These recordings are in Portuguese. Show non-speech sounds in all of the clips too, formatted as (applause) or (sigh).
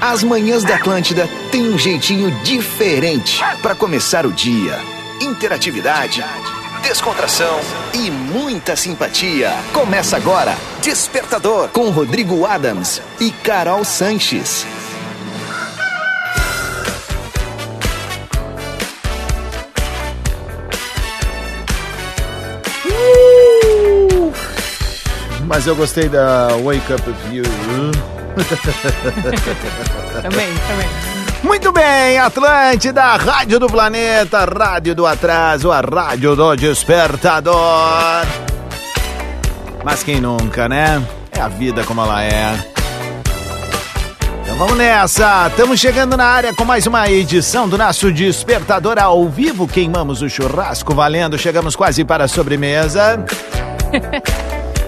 As manhãs da Atlântida têm um jeitinho diferente para começar o dia. Interatividade, descontração e muita simpatia. Começa agora Despertador com Rodrigo Adams e Carol Sanches. Mas eu gostei da Wake Up With You. (laughs) também, também. Muito bem, Atlântida, Rádio do Planeta, Rádio do Atraso, a Rádio do Despertador. Mas quem nunca, né? É a vida como ela é. Então vamos nessa! Estamos chegando na área com mais uma edição do nosso Despertador ao vivo. Queimamos o churrasco valendo, chegamos quase para a sobremesa. (laughs)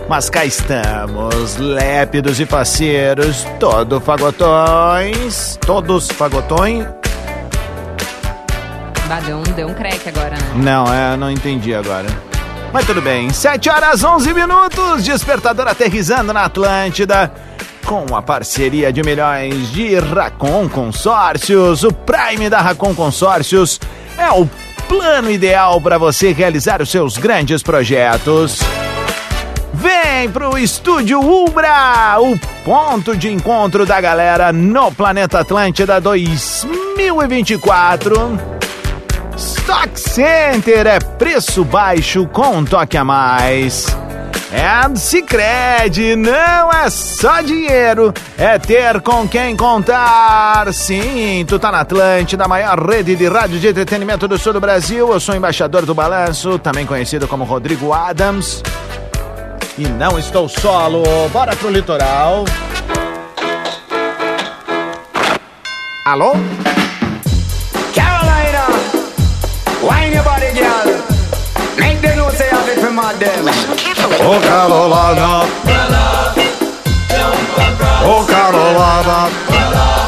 Mas cá estamos, lépidos e faceiros, todo fagotões, todos fagotões. Bah, deu um, deu um crack agora, né? Não, é, não entendi agora. Mas tudo bem, 7 horas 11 minutos, despertador aterrizando na Atlântida. Com a parceria de milhões de Racon Consórcios, o Prime da Racon Consórcios é o plano ideal para você realizar os seus grandes projetos. Vem pro Estúdio Ubra, o ponto de encontro da galera no Planeta Atlântida 2024. Stock Center é preço baixo com um toque a mais. É Cicred, não é só dinheiro, é ter com quem contar. Sim, tu tá na Atlântida, a maior rede de rádio de entretenimento do sul do Brasil. Eu sou embaixador do Balanço, também conhecido como Rodrigo Adams. E não estou solo. Bora pro litoral. Alô? Carolina, wine your body, girl. Make them know say have it for my them. Ô Carolina. Ô Carolina.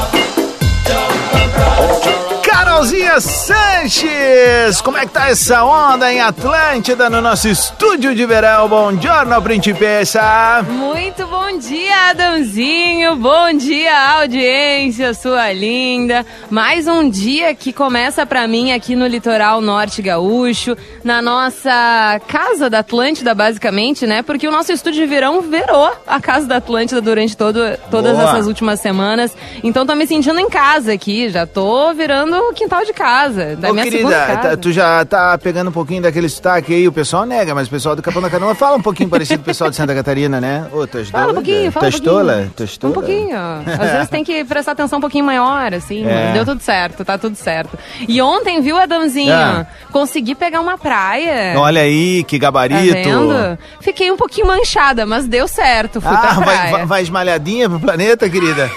Carolzinha Sanches, como é que tá essa onda em Atlântida no nosso estúdio de verão? Bom giorno, principessa. Muito bom dia, Adãozinho. Bom dia, audiência, sua linda. Mais um dia que começa pra mim aqui no litoral norte gaúcho, na nossa casa da Atlântida, basicamente, né? Porque o nosso estúdio de verão virou a casa da Atlântida durante todo, todas Boa. essas últimas semanas. Então tô me sentindo em casa aqui, já tô virando o quintal de casa, da Ô, minha querida, segunda casa. tá- tu já tá pegando um pouquinho daquele sotaque aí, o pessoal nega, mas o pessoal do Capão da Canoa fala um pouquinho parecido com o pessoal de Santa Catarina, né? Ô, Fala um doida? pouquinho, fala Tu um pouquinho. tola? Um pouquinho. (laughs) Às vezes tem que prestar atenção um pouquinho maior, assim. É. mas Deu tudo certo, tá tudo certo. E ontem, viu, Adãozinho? Ah. Consegui pegar uma praia. Olha aí, que Tá gabarito. vendo? Fiquei um pouquinho manchada, mas deu certo. Fui Ah, pra vai, praia. vai, vai esmalhadinha pro planeta, querida?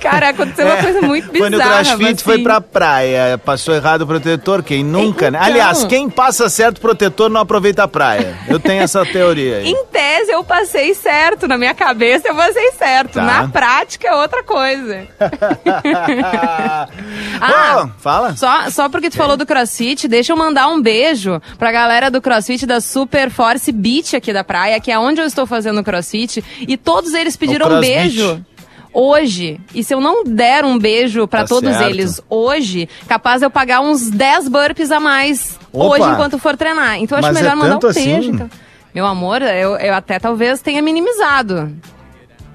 Cara, aconteceu uma (laughs) coisa muito bizarra. Foi no crossfit, mas, foi assim, pra praia. Passou errado o protetor, quem nunca, né? Então. Aliás, quem passa certo protetor não aproveita a praia. Eu tenho essa teoria aí. Em tese, eu passei certo. Na minha cabeça, eu passei certo. Tá. Na prática, é outra coisa. (laughs) Ah. Fala. Só, só porque tu falou do CrossFit, deixa eu mandar um beijo pra galera do CrossFit da Super Force Beach aqui da praia, que é onde eu estou fazendo o CrossFit, e todos eles pediram um Cross Beach. Beijo. Hoje, e se eu não der um beijo pra Tá todos certo. eles hoje, capaz eu pagar uns 10 burpees a mais Opa. hoje enquanto for treinar. Então eu acho Mas é melhor mandar tanto um beijo. assim? Então. Meu amor, eu, eu até talvez tenha minimizado.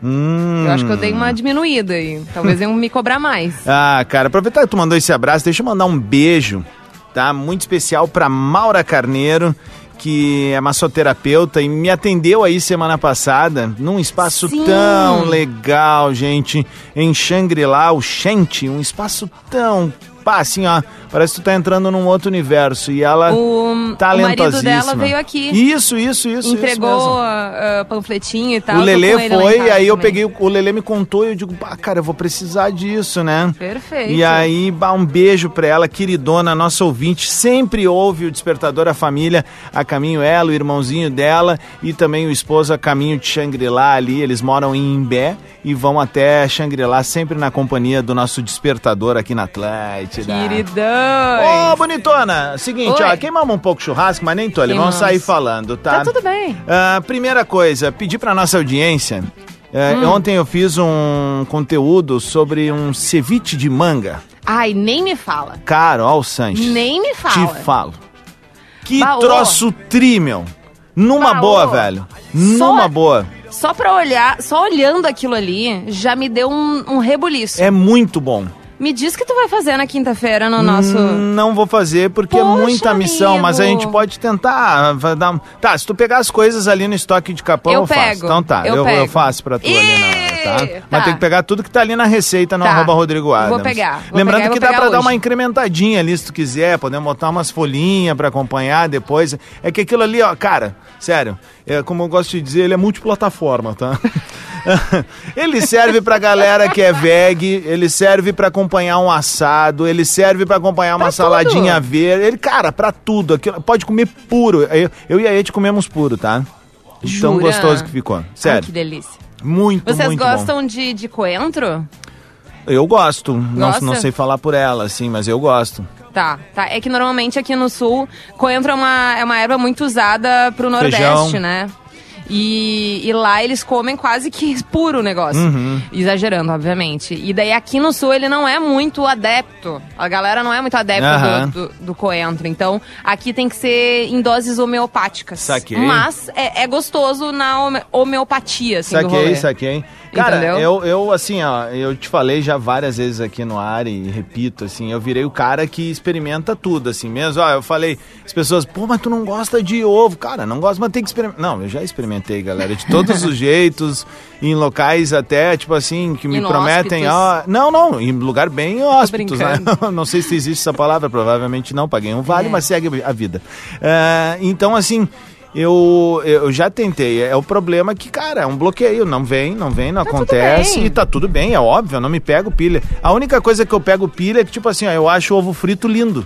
Hum. Eu acho que eu dei uma diminuída aí. Talvez eu me cobrar mais. (laughs) Ah, cara, aproveitar que tu mandou esse abraço, deixa eu mandar um beijo, tá? Muito especial pra Maura Carneiro, que é massoterapeuta e me atendeu aí semana passada num espaço Sim. tão legal, gente, em Shangri-La, o Shente, um espaço tão, pá, assim, ó, parece que tu tá entrando num outro universo e ela O, o marido talentosíssima. dela veio aqui. Isso, isso, isso, entregou isso mesmo. ah, ah, panfletinho e tal. O Lelê foi, casa aí eu também. peguei, o- Lelê me contou e eu digo, pá, cara, eu vou precisar disso, né? Perfeito. E aí, bah, um beijo pra ela, queridona, nossa ouvinte, sempre ouve o Despertador a Família a caminho ela, o irmãozinho dela e também o esposo a caminho de Xangri-Lá ali, eles moram em Imbé e vão até Xangri-Lá sempre na companhia do nosso Despertador aqui na Atlântida. Queridão. Ô, bonitona, seguinte, Oi. ó, queimamos um pouco o churrasco, mas nem tô ali, Queimamos. vamos sair falando, tá? Tá tudo bem. Ah, primeira coisa, pedir pra nossa audiência É, Ontem eu fiz um conteúdo sobre um ceviche de manga. Ai, nem me fala. Caro, ao Sanches. Nem me fala. Te falo. Que Baô. troço tri, meu. Numa Baô. boa, velho. Numa boa. Só pra olhar, só olhando aquilo ali, já me deu um, um rebuliço. É muito bom. Me diz que tu vai fazer na quinta-feira no nosso... Hum, Não vou fazer porque é Poxa, muita missão, mas a gente pode tentar. vai dar Tá, se tu pegar as coisas ali no estoque de capão, eu, Eu faço. Então tá, eu eu, pego. faço pra tu ali, na, tá? tá. Mas tem que pegar tudo que tá ali na receita no Tá. arroba Rodrigo Adams. Vou pegar, vou Lembrando pegar que dá pra dar uma incrementadinha ali se tu quiser, podemos botar umas folhinhas pra acompanhar depois. É que aquilo ali, ó, cara, sério, é, como eu gosto de dizer, ele é multiplataforma, tá? (laughs) ele serve pra galera que é veg, ele serve pra acompanhar um assado, ele serve pra acompanhar uma Pra saladinha tudo. verde. Ele, cara, pra tudo. Aquilo, pode comer puro. Eu, eu e a Eti comemos puro, tá? Tão Jura? gostoso que ficou. Ai, Sério. que delícia. Muito, Vocês muito bom. gostam de, de coentro? Eu gosto. Não, não sei falar por ela, assim, mas eu gosto. Tá, tá. É que normalmente aqui no sul, coentro é uma, é uma erva muito usada pro Nordeste, Feijão. né? E, e lá eles comem quase que (laughs) puro o negócio. Uhum. Exagerando, obviamente. E daí aqui no sul ele não é muito adepto. A galera não é muito adepta Aham. do, do, do coentro. Então aqui tem que ser em doses homeopáticas. Saquei. Mas é, é gostoso na home- homeopatia, assim. Saquei, saquei. Cara, Entendeu? eu, eu, assim, ó, eu te falei já várias vezes aqui no ar e repito, assim, eu virei o cara que experimenta tudo, assim mesmo. Ó, eu falei, as pessoas, pô, mas tu não gosta de ovo. Cara, não gosto, mas tem que experimentar. Não, eu já experimentei, galera, de todos os jeitos, em locais até, tipo assim, que me Inóspitos. prometem, ó. Não, não, em lugar bem hóspitos, né? (laughs) não sei se existe essa palavra, provavelmente não, paguei um vale, É. mas segue a vida. É, então, assim. Eu, eu já tentei. É o problema que, cara, é um bloqueio. Não vem, não vem, não Tá acontece. E tá tudo bem, é óbvio, eu não me pego pilha. A única coisa que eu pego pilha é que, tipo assim, ó, eu acho o ovo frito lindo.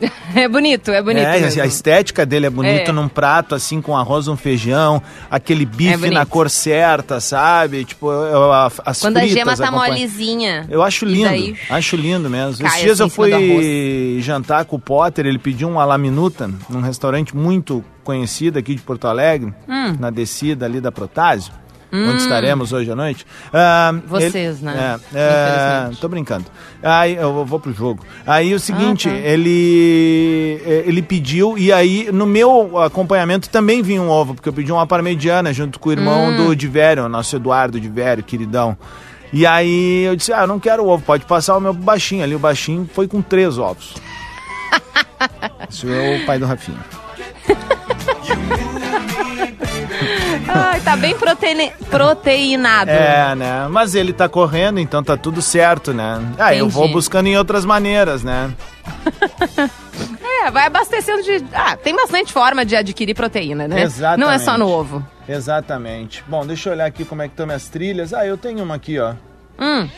(laughs) É bonito, é bonito. é, a estética dele é bonita É. num prato, assim, com arroz, um feijão, aquele bife bonito. na cor certa, sabe? Tipo, a- as Quando a fritas gema tá acompanham. molezinha. Eu acho lindo, daí- acho lindo mesmo. Cai Esses dias assim eu fui jantar com o Potter, ele pediu um alaminuta num restaurante muito conhecido aqui de Porto Alegre, Hum. na descida ali da Protásio, onde estaremos hoje à noite. Ah, Vocês, ele- né? É, é, tô brincando. Aí eu vou pro jogo. Aí o seguinte, tá. ele ele pediu e aí no meu acompanhamento também vinha um ovo, porque eu pedi uma parmegiana junto com o irmão Hum. do Divério, nosso Eduardo Divério, queridão. E aí eu disse, ah, eu não quero ovo, pode passar o meu baixinho ali. O baixinho foi com três ovos. (laughs) Isso é o pai do Rafinha. (laughs) Ai, tá bem proteine- proteinado. É, né? Mas ele tá correndo, então tá tudo certo, né? Ah, eu vou Entendi. buscando em outras maneiras, né? (laughs) É, vai abastecendo de. Ah, tem bastante forma de adquirir proteína, né? Exatamente. Não é só no ovo. Exatamente. Bom, deixa eu olhar aqui como é que estão minhas trilhas. Ah, eu tenho uma aqui, ó. Hum.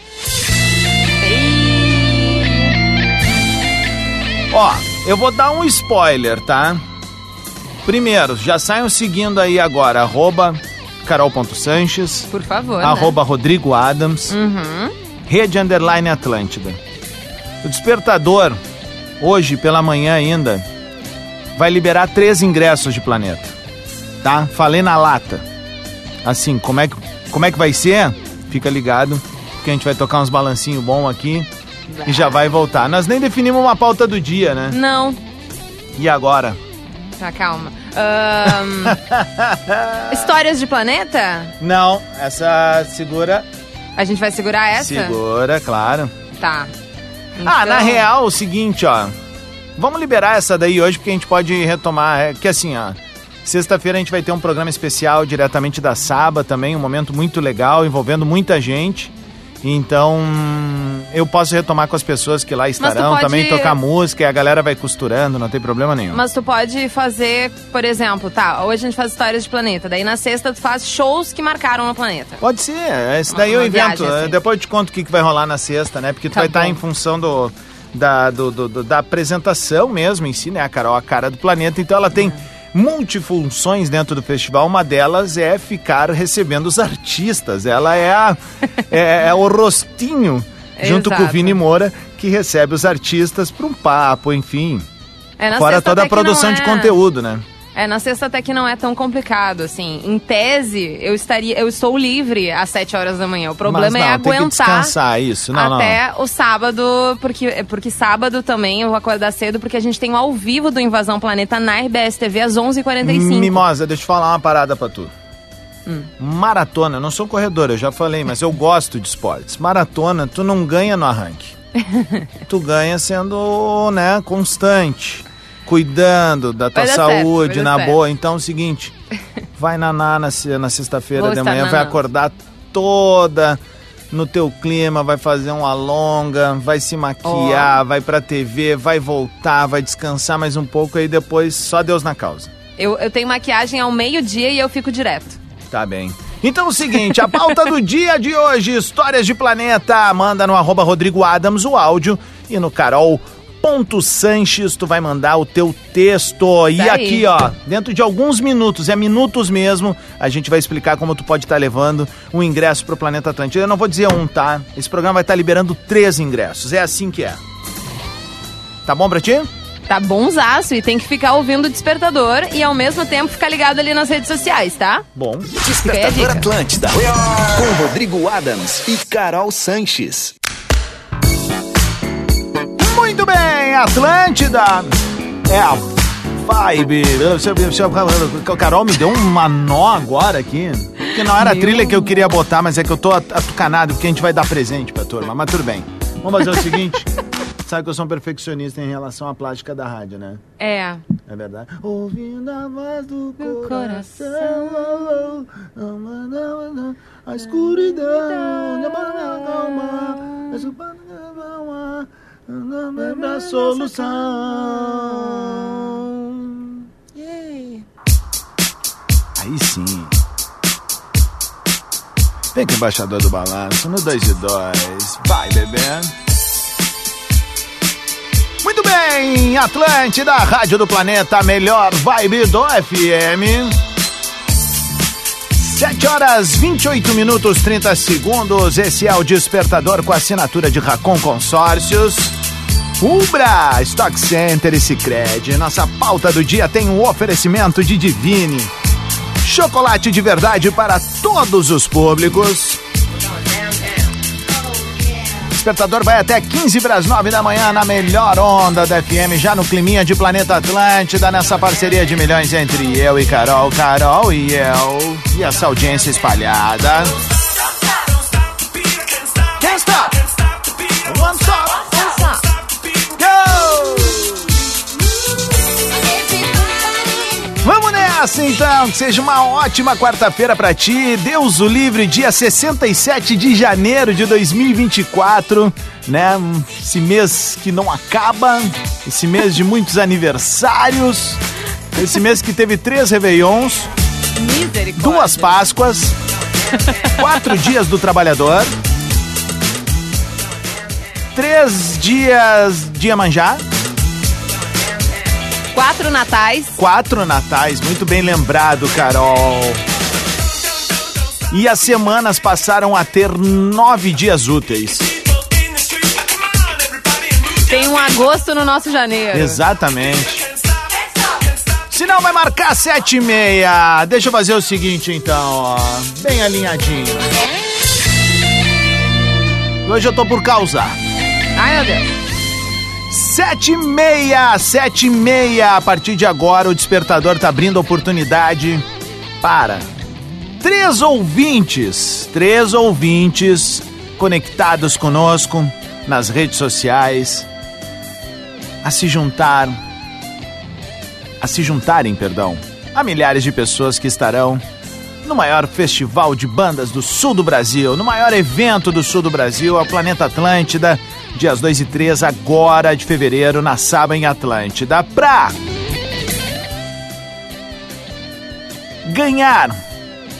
Ó, eu vou dar um spoiler, tá? Primeiro, já saiam seguindo aí agora, arroba carol.sanches, Por favor. arroba Rodrigo Adams, Né? Uhum. rede underline Atlântida. O Despertador, hoje pela manhã ainda, vai liberar três ingressos de planeta. Tá? Falei na lata. Assim, como é que, como é que vai ser? Fica ligado, que a gente vai tocar uns balancinhos bons aqui e já vai voltar. Nós nem definimos uma pauta do dia, né? Não. E agora? Tá, calma. Ahn, (laughs) Histórias de planeta? Não, essa segura. A gente vai segurar essa? Segura, claro. Tá. Ah, na Então- real, o seguinte, ó. Vamos liberar essa daí hoje porque a gente pode retomar. É que assim, ó. Sexta-feira a gente vai ter um programa especial diretamente da Saba também, um momento muito legal, envolvendo muita gente. Então, eu posso retomar com as pessoas que lá estarão, pode- também tocar música e a galera vai costurando, não tem problema nenhum. Mas tu pode fazer, por exemplo, tá, hoje a gente faz histórias de planeta, daí na sexta tu faz shows que marcaram no planeta. Pode ser, esse Uma- daí eu uma invento. viagem, assim. Depois eu te conto o que, que vai rolar na sexta, né? Porque tu Tá vai estar bom. em função do, da, do- do- da apresentação mesmo em si, né? A Carol, a cara do planeta. Então ela tem multifunções dentro do festival. Uma delas é ficar recebendo os artistas. Ela é, a, é, é o rostinho, junto com o Exato. Vini Moura, que recebe os artistas para um papo, enfim. É, Fora toda a produção de é- conteúdo, né? É, na sexta até que não é tão complicado, assim. Em tese, eu estaria, eu estou livre às 7 horas da manhã. O problema Mas não, é tem que aguentar descansar isso. Não, não. até o sábado, porque, porque sábado também eu vou acordar cedo, porque a gente tem o ao vivo do Invasão Planeta na RBS TV às 11h45. Mimosa, deixa eu falar uma parada pra tu. Maratona, eu não sou corredor, eu já falei, mas eu gosto de esportes. Maratona, tu não ganha no arranque. (laughs) tu ganha sendo, né, constante, cuidando da tua certo, saúde, dar na certo. boa. Então é o seguinte, vai na na na, se- na sexta-feira de manhã, vai acordar toda no teu clima, vai fazer um alonga, vai se maquiar, vai pra TV, vai voltar, vai descansar mais um pouco aí depois só Deus na causa. Eu, eu tenho maquiagem ao meio-dia e eu fico direto. Tá bem. Então é o seguinte, a pauta do dia de hoje, Histórias de Planeta, manda no arroba Rodrigo Adams o áudio e no Carol ponto Sanches tu vai mandar o teu texto. E aí. aqui, ó, dentro de alguns minutos, é minutos mesmo, a gente vai explicar como tu pode estar levando um ingresso pro Planeta Atlântico. Eu não vou dizer um, tá? Esse programa vai estar liberando três ingressos. É assim que é. Tá bom pra ti? Tá bonzaço e tem que ficar ouvindo o despertador e ao mesmo tempo ficar ligado ali nas redes sociais, tá? Bom. Despertador. Atlântida. Com Rodrigo Adams e Carol Sanches. Muito bem, Atlântida. É a vibe. O Carol me deu uma nó agora aqui. Que não era a Meu. trilha que eu queria botar, mas é que eu tô atucanado, porque a gente vai dar presente pra turma. Mas tudo bem. Vamos fazer o seguinte. (laughs) Sabe que eu sou um perfeccionista em relação à plástica da rádio, né? É. É verdade. Ouvindo a voz do Do coração, a escuridão, a solução. Aí sim. Vem com o embaixador do balanço no 2 e 2. Vai, bebê. Muito bem, Atlântida, Rádio do Planeta, melhor vibe do FM. 7 horas 28 minutos 30 segundos. Esse é o despertador com assinatura de Racon Consórcios. Ubra, Stock Center e Cicred. Nossa pauta do dia tem um oferecimento de Divine. Chocolate de verdade para todos os públicos. Despertador vai até 15 para as 9 da manhã na melhor onda da FM, já no climinha de Planeta Atlântida, nessa parceria de milhões entre eu e Carol, Carol e eu, e essa audiência espalhada. Nessa então, que seja uma ótima quarta-feira pra ti. Deus o livre, dia 67 de janeiro de 2024, né? Esse mês que não acaba, esse mês de muitos aniversários, esse mês que teve três réveillons, duas Páscoas, quatro dias do trabalhador, três dias de Iemanjá, Quatro natais. Quatro natais, muito bem lembrado, Carol. E as semanas passaram a ter nove dias úteis. Tem um agosto no nosso janeiro. Exatamente. Se não, vai marcar sete e meia. Deixa eu fazer o seguinte, então, ó. Bem alinhadinho. Hoje eu tô por causar. Ai, meu Deus. Sete e meia, sete e meia. A partir de agora, o Despertador tá abrindo oportunidade para três ouvintes, três ouvintes conectados conosco nas redes sociais a se juntar, a se juntarem, perdão, a milhares de pessoas que estarão no maior festival de bandas do sul do Brasil, no maior evento do sul do Brasil, a Planeta Atlântida, dias 2 e 3, agora de fevereiro, na Saba em Atlântida, pra ganhar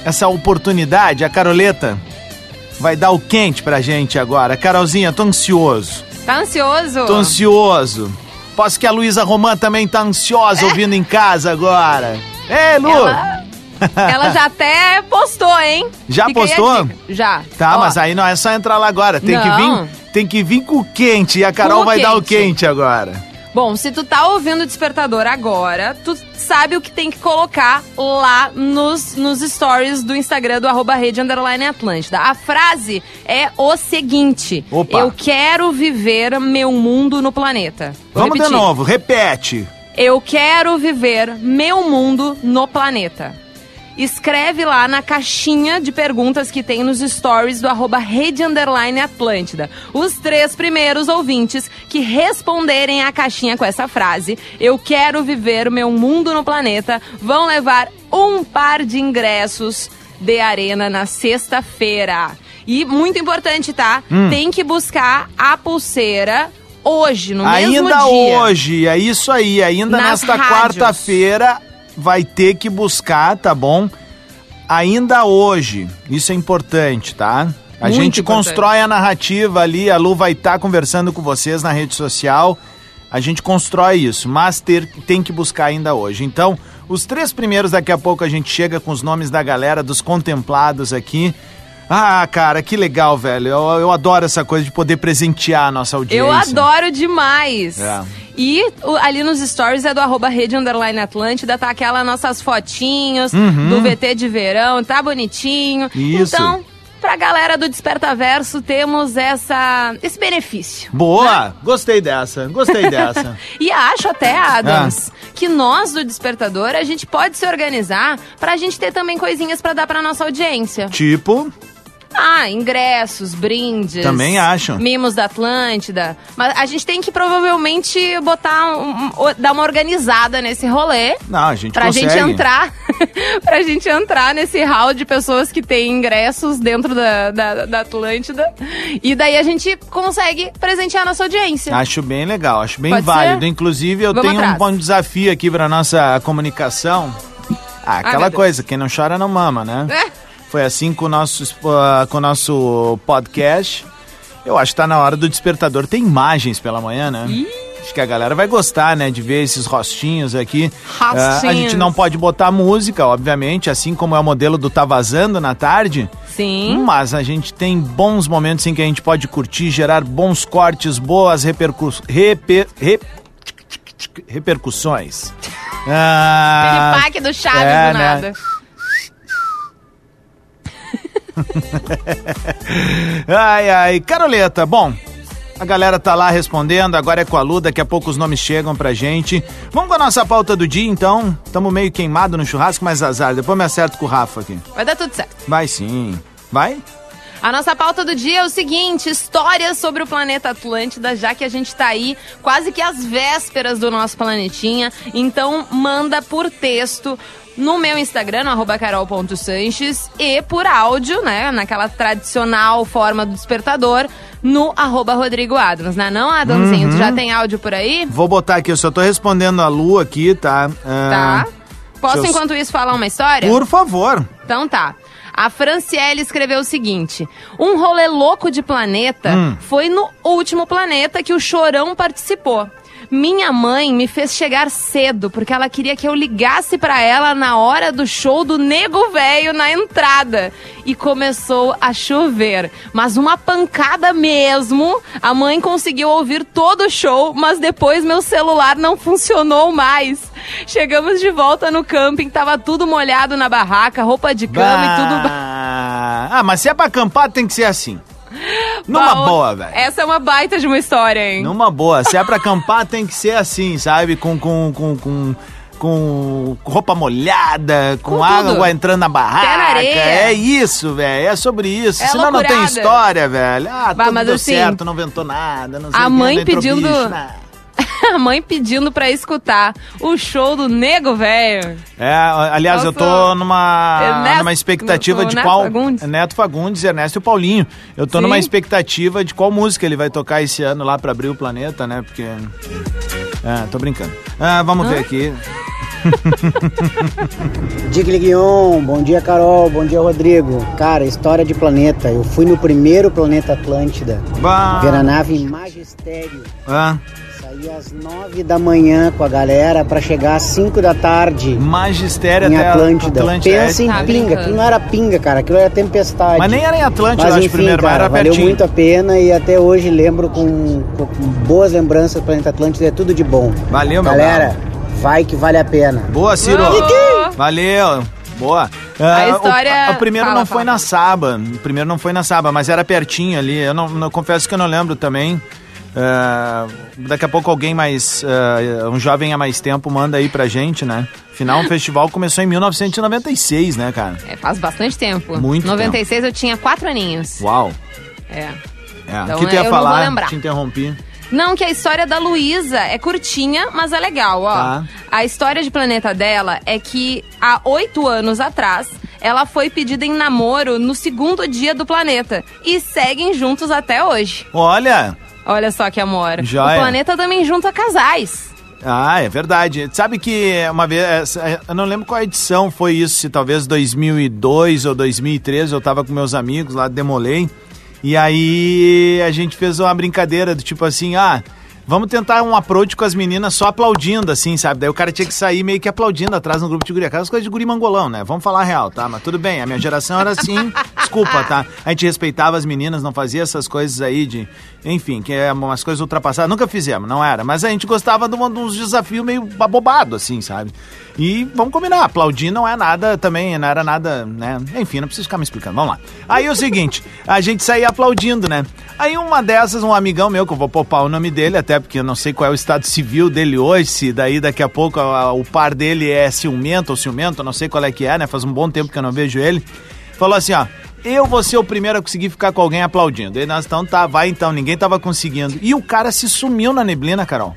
essa oportunidade, a Caroleta vai dar o quente pra gente agora. Carolzinha, tô ansioso. Tá ansioso? Tô ansioso. Posso que a Luísa Romã também tá ansiosa ouvindo em casa agora. Ei, Lu! Ela, (laughs) ela já até postou, hein? Já a postou? Já. Tá, Ó, mas aí não é só entrar lá agora. Tem que Não. vir, tem que vir com o quente. E a Carol vai dar o quente. quente agora. Bom, se tu tá ouvindo o despertador agora, tu sabe o que tem que colocar lá nos, nos stories do Instagram do arroba rede underline Atlântida. A frase é o seguinte: Opa. Eu quero viver meu mundo no planeta. Vou Vamos de repetir. novo, repete. Eu quero viver meu mundo no planeta. Escreve lá na caixinha de perguntas que tem nos stories do arroba Rede Underline Atlântida. Os três primeiros ouvintes que responderem a caixinha com essa frase, eu quero viver meu mundo no planeta, vão levar um par de ingressos de arena na sexta-feira. E muito importante, tá? Hum. Tem que buscar a pulseira hoje, no mesmo ainda dia. hoje, é isso aí. Ainda Nas nesta quarta-feira vai ter que buscar, tá bom? Ainda hoje. Isso é importante, tá? A Muito gente importante. constrói a narrativa ali, a Lu vai estar conversando com vocês na rede social. A gente constrói isso, mas ter, tem que buscar ainda hoje. Então, os três primeiros daqui a pouco a gente chega com os nomes da galera, dos contemplados aqui. Ah, cara, que legal, velho. Eu, eu adoro essa coisa de poder presentear a nossa audiência. Eu adoro demais. É. E o- ali nos stories é do arroba rede underline Atlântida, tá aquela nossas fotinhos Uhum. do VT de verão, tá bonitinho. Isso. Então, pra galera do Despertaverso, temos essa, esse benefício. Boa! Gostei dessa, gostei (laughs) dessa. E acho até, Adams, Ah. que nós do Despertador, a gente pode se organizar pra gente ter também coisinhas pra dar pra nossa audiência. tipo, Ah, ingressos, brindes. Também acho. Mimos da Atlântida. Mas a gente tem que provavelmente botar um, um- dar uma organizada nesse rolê. não, a gente Pra consegue. gente entrar, (laughs) pra gente entrar nesse hall de pessoas que têm ingressos dentro da, da, da Atlântida. E daí a gente consegue presentear a nossa audiência. Acho bem legal, acho bem Pode válido. ser? Inclusive, eu Vamos tenho um, bom desafio aqui pra nossa comunicação. Ah, aquela Deus. coisa, quem não chora não mama, né? É. Foi assim com o nosso, ah, com o nosso podcast. Eu acho que tá na hora do despertador. Tem imagens pela manhã, né? Acho que a galera vai gostar, né, de ver esses rostinhos aqui. Ah, a gente não pode botar música, obviamente, assim como é o modelo do Tá Vazando na tarde. Sim. Mas a gente tem bons momentos em que a gente pode curtir, gerar bons cortes, boas repercu reper- re- repercussões. Ah, pack do Chaves é, do né? (laughs) ai, ai. Caroleta, bom, a galera tá lá respondendo, agora é com a Lu, daqui a pouco os nomes chegam pra gente. Vamos com a nossa pauta do dia, então. Tamo meio queimado no churrasco, mas azar. Depois me acerto com o Rafa aqui. Vai dar tudo certo. Vai sim. Vai? A nossa pauta do dia é o seguinte: histórias sobre o planeta Atlântida, já que a gente tá aí quase que às vésperas do nosso planetinha. Então, manda por texto no meu Instagram, no arroba carol.sanches, e por áudio, né? Naquela tradicional forma do despertador, no arroba Rodrigo Adams, né? Não, Adamzinho? Tu já tem áudio por aí? Vou botar aqui, eu só tô respondendo a Lu aqui, tá? Ah, Tá. Posso, eu- enquanto isso, falar uma história? Por favor. Então tá. A Franciele escreveu o seguinte: Um rolê louco de planeta Hum. foi no último planeta que o Chorão participou. Minha mãe me fez chegar cedo porque ela queria que eu ligasse pra ela na hora do show do Nego Velho na entrada. E começou a chover. Mas uma pancada mesmo. A mãe conseguiu ouvir todo o show, mas depois meu celular não funcionou mais. Chegamos de volta no camping, tava tudo molhado na barraca, roupa de cama e tudo. Ah, ah, mas se é pra acampar, tem que ser assim. Numa Bah, boa, velho. Essa é uma baita de uma história, hein? Numa boa. Se é pra acampar, tem que ser assim, sabe? Com, com, com, com, com roupa molhada, com, Com água tudo. entrando na barraca. Pé na areia. É isso, velho. É sobre isso. É Senão não tem loucurada. história, velho. Ah, Bah, tudo deu assim, certo, não ventou nada. Não sei a mãe pedindo- bicho. (laughs) A mãe pedindo pra escutar o show do Nego Velho. É, aliás, eu tô numa, Ernesto- numa expectativa o de Neto qual. Fagundes. Neto Fagundes, Ernesto e o Paulinho. Eu tô Sim. numa expectativa de qual música ele vai tocar esse ano lá pra abrir o planeta, né? Porque. É, tô brincando. Ah, vamos ver aqui. (laughs) Diga Guion, bom dia Carol, bom dia Rodrigo. Cara, história de planeta. Eu fui no primeiro planeta Atlântida. Bah. Ver a nave Magistério. Ah, Saí às nove da manhã com a galera pra chegar às cinco da tarde magistério em até Atlântida. Atlântida. Pensa em Tá pinga, brincando. aquilo não era pinga, cara, aquilo era tempestade. Mas nem era em Atlântida, Mas enfim, primeiro, mas cara, era valeu pertinho. muito a pena e até hoje lembro com, com boas lembranças do Planeta Atlântida, é tudo de bom. Valeu, meu Galera, vai que vale a pena. Boa, Ciro. Ô! Valeu. Boa. A Ah, história- O, o primeiro Fala, não foi fala. na Saba. O primeiro não foi na Saba, mas era pertinho ali. Eu não, não- confesso que eu não lembro também. Ah, daqui a pouco alguém mais. ah, um jovem há mais tempo manda aí pra gente, né? Afinal, o (gasps) festival começou em 1996, né, cara? É, faz bastante tempo. Muito 96 eu tinha quatro aninhos. Uau. É. É. Então, o que tu ia eu não falar? vou lembrar. Te interrompi. Não, que a história da Luísa é curtinha, mas é legal, ó. Tá. A história de planeta dela é que há oito anos atrás ela foi pedida em namoro no segundo dia do planeta e seguem juntos até hoje. Olha. Olha só que amor. Joia. O planeta também junta casais. Ah, é verdade. Sabe que uma vez, eu não lembro qual edição foi isso, se talvez 2002 ou 2013, eu tava com meus amigos lá, demolei, e aí a gente fez uma brincadeira do tipo assim, ah, vamos tentar um approach com as meninas só aplaudindo, assim, sabe? Daí o cara tinha que sair meio que aplaudindo atrás no grupo de guri, aquelas coisas de guri mangolão, né? Vamos falar real, tá? Mas tudo bem, a minha geração era assim, (laughs) desculpa, tá? A gente respeitava as meninas, não fazia essas coisas aí de, enfim, que é umas coisas ultrapassadas, nunca fizemos, não era, mas a gente gostava de, uma- de uns desafios meio abobados, assim, sabe? E vamos combinar, aplaudir não é nada também, não era nada, né? Enfim, não preciso ficar me explicando, vamos lá. Aí é o seguinte, a gente saía aplaudindo, né? Aí uma dessas, um amigão meu, que eu vou poupar o nome dele, até porque eu não sei qual é o estado civil dele hoje, se daí daqui a pouco a- o par dele é ciumento ou ciumento, eu não sei qual é que é, né? Faz um bom tempo que eu não vejo ele. Falou assim, ó, eu vou ser o primeiro a conseguir ficar com alguém aplaudindo. Aí nós, então tá, vai então, ninguém tava conseguindo. E o cara se sumiu na neblina, Carol.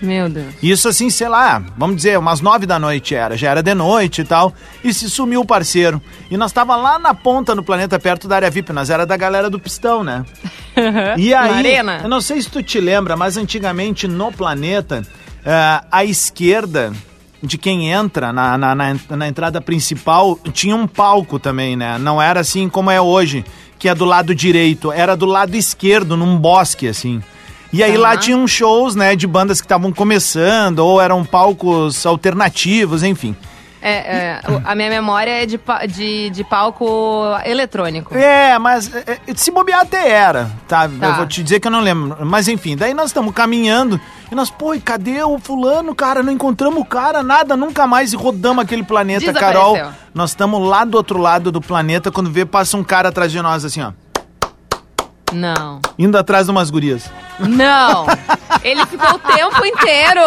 Meu Deus. Isso assim, sei lá, vamos dizer, umas nove da noite era, já era de noite e tal, e se sumiu o parceiro. E nós tava lá na ponta no planeta, perto da área VIP, nós era da galera do pistão, né? (laughs) E aí, Na arena. eu não sei se tu te lembra, mas antigamente no planeta, eh, à esquerda de quem entra na, na, na, na entrada principal, tinha um palco também, né? Não era assim como é hoje, que é do lado direito, era do lado esquerdo, num bosque, assim. E aí lá Aham. tinham shows, né, de bandas que estavam começando, ou eram palcos alternativos, enfim. É, é, a minha memória é de, de, de palco eletrônico. É, mas é, é, se bobear até era, tá? Tá. Eu vou te dizer que eu não lembro. Mas enfim, daí nós estamos caminhando e nós, pô, e cadê o fulano, cara? Não encontramos o cara, nada, nunca mais e rodamos aquele planeta. Carol. Nós estamos lá do outro lado do planeta quando vê, passa um cara atrás de nós, assim, ó. Não. Indo atrás de umas gurias. Não. (laughs) Ele ficou o tempo inteiro.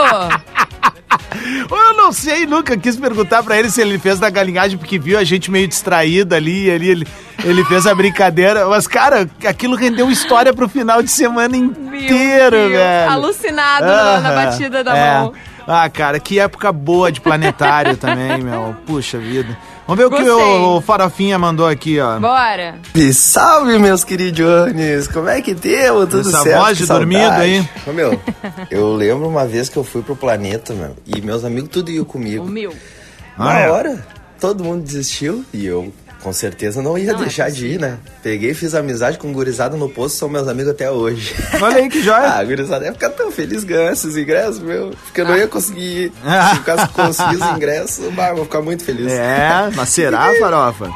Eu não sei, nunca quis perguntar pra ele se ele fez da galinhagem porque viu a gente meio distraída ali, ali ele, ele fez a brincadeira. Mas, cara, aquilo rendeu história pro final de semana inteiro, Meu Deus, velho. Alucinado na, batida da é. mão. Ah, cara, que época boa de planetário também, meu. Puxa vida. Vamos ver o que Gostei. o Farofinha mandou aqui, ó. Bora. E salve, meus queridones! Como é que temos? Tudo Essa certo? voz de dormido saudade. aí. Ô, meu, eu lembro uma vez que eu fui pro planeta, meu, e meus amigos tudo iam O comigo. meu. Na Ah, é? hora, todo mundo desistiu e eu, com certeza, não ia Não é deixar de ir, né? Peguei, fiz amizade com gurizada no posto, são meus amigos até hoje. Olha aí que joia. (laughs) ah, gurizada ia ficar tão feliz ganhando esses ingressos, meu. Porque eu não ia conseguir ir. Ah. Se eu ficasse conseguir os (laughs) ingressos, bah, eu vou ficar muito feliz. É, mas será, Farofa?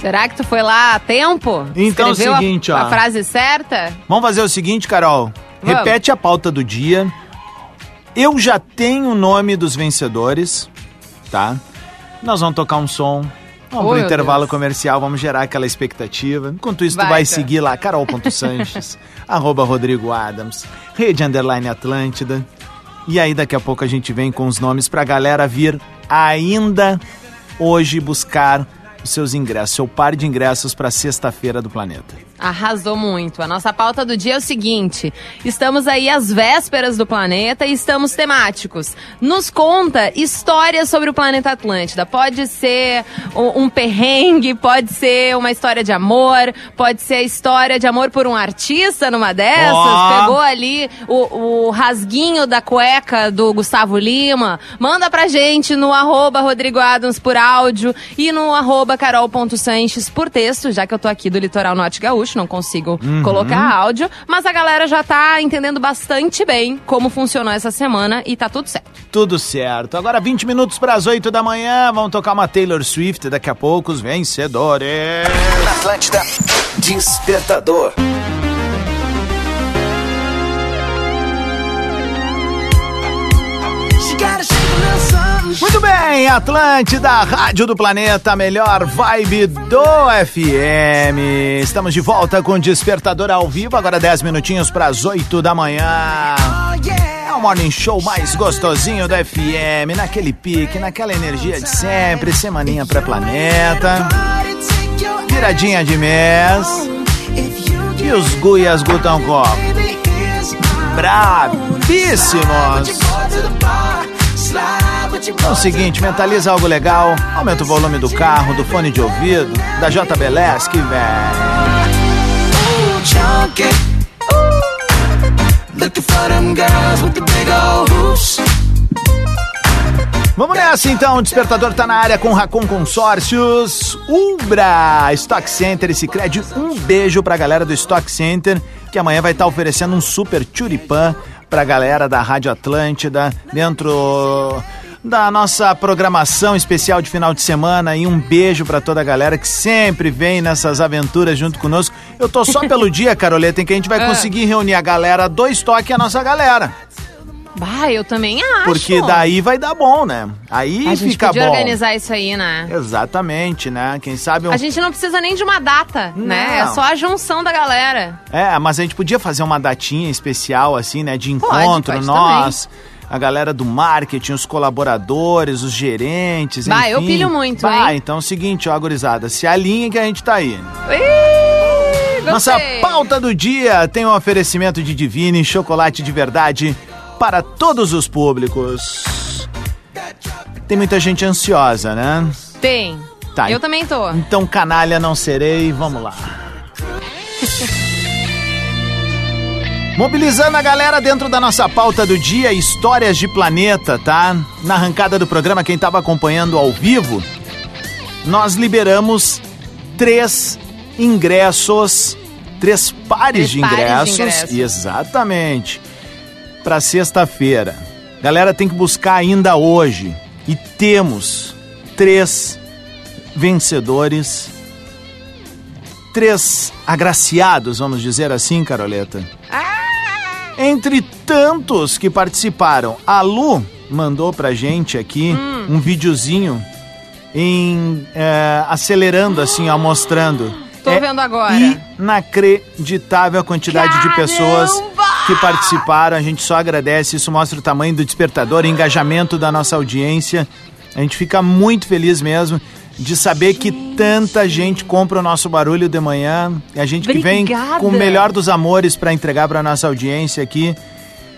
Será que tu foi lá a tempo? Então é o Escreveu a- seguinte, ó. A frase certa? Vamos fazer o seguinte, Carol. Vamos. Repete a pauta do dia. Eu já tenho o nome dos vencedores, tá? Nós vamos tocar um som. Vamos Oh, pro intervalo Deus. comercial, vamos gerar aquela expectativa. Enquanto isso, tu Vai, vai cara. seguir lá, carol.sanches, (laughs) arroba Rodrigo Adams, rede underline Atlântida. E aí, daqui a pouco a gente vem com os nomes pra galera vir ainda hoje buscar os seus ingressos, seu par de ingressos pra sexta-feira do planeta. Arrasou muito. A nossa pauta do dia é o seguinte: estamos aí às vésperas do planeta e estamos temáticos. Nos conta histórias sobre o planeta Atlântida. Pode ser um, perrengue, pode ser uma história de amor, pode ser a história de amor por um artista numa dessas. Ó. Pegou ali o, o rasguinho da cueca do Gustavo Lima. Manda pra gente no arroba Rodrigo Adams por áudio e no arroba carol.sanches por texto, já que eu tô aqui do Litoral Norte Gaúcho, não consigo colocar áudio. Mas a galera já tá entendendo bastante bem como funcionou essa semana e tá tudo certo. Tudo certo. Agora 20 minutos para as 8 da manhã, vamos tocar uma Taylor Swift, daqui a pouco os vencedores. Na Atlântida, Despertador. Muito bem, Atlântida, Rádio do Planeta, melhor vibe do FM. Estamos de volta com Despertador ao vivo, agora 10 minutinhos para as 8 da manhã. É o morning show mais gostosinho do FM, naquele pique, naquela energia de sempre, semaninha pré-planeta, viradinha de mês. E os Gu e as como? É o seguinte, mentaliza algo legal, aumenta o volume do carro, do fone de ouvido, da JBLS que vem. Vamos nessa então, o despertador tá na área com Racon Consórcios, Umbra, Stock Center e Cicred. Um beijo pra galera do Stock Center, que amanhã vai estar oferecendo um super churipan pra galera da Rádio Atlântida, dentro da nossa programação especial de final de semana e um beijo pra toda a galera que sempre vem nessas aventuras junto conosco. Eu tô só pelo (laughs) dia, Caroleta, em que a gente vai Ah. conseguir reunir a galera do estoque e a nossa galera. Bah, eu também acho. Porque daí vai dar bom, né? Aí a gente fica podia bom. organizar isso aí, né? Exatamente, né? Quem sabe um... A gente não precisa nem de uma data, né? É Não. só a junção da galera. É, mas a gente podia fazer uma datinha especial, assim, né? De Pode, encontro, pode nós, a galera do marketing, os colaboradores, os gerentes, Bah, enfim. eu pilho muito, Bah, hein? então é o seguinte, ó, gurizada, se alinha que a gente tá aí. Ih, Nossa pauta do dia tem um oferecimento de Divine, chocolate de verdade para todos os públicos. Tem muita gente ansiosa, né? Tem. Tá, Eu também tô. Então, canalha não serei, vamos lá. (laughs) Mobilizando a galera dentro da nossa pauta do dia, histórias de planeta, tá? Na arrancada do programa, quem estava acompanhando ao vivo, nós liberamos três ingressos, três pares, Três de, pares de ingressos, ingressos. exatamente, para sexta-feira. Galera, tem que buscar ainda hoje. E temos três vencedores, três agraciados, vamos dizer assim, Caroleta. Entre tantos que participaram, a Lu mandou pra gente aqui Hum. um videozinho em é, acelerando assim, ó, mostrando. Tô É vendo agora. Inacreditável a quantidade de pessoas Caramba! que participaram. A gente só agradece. Isso mostra o tamanho do despertador, o engajamento da nossa audiência. A gente fica muito feliz mesmo de saber que tanta gente compra o nosso barulho de manhã. E a gente que vem Obrigada. com o melhor dos amores para entregar para nossa audiência aqui.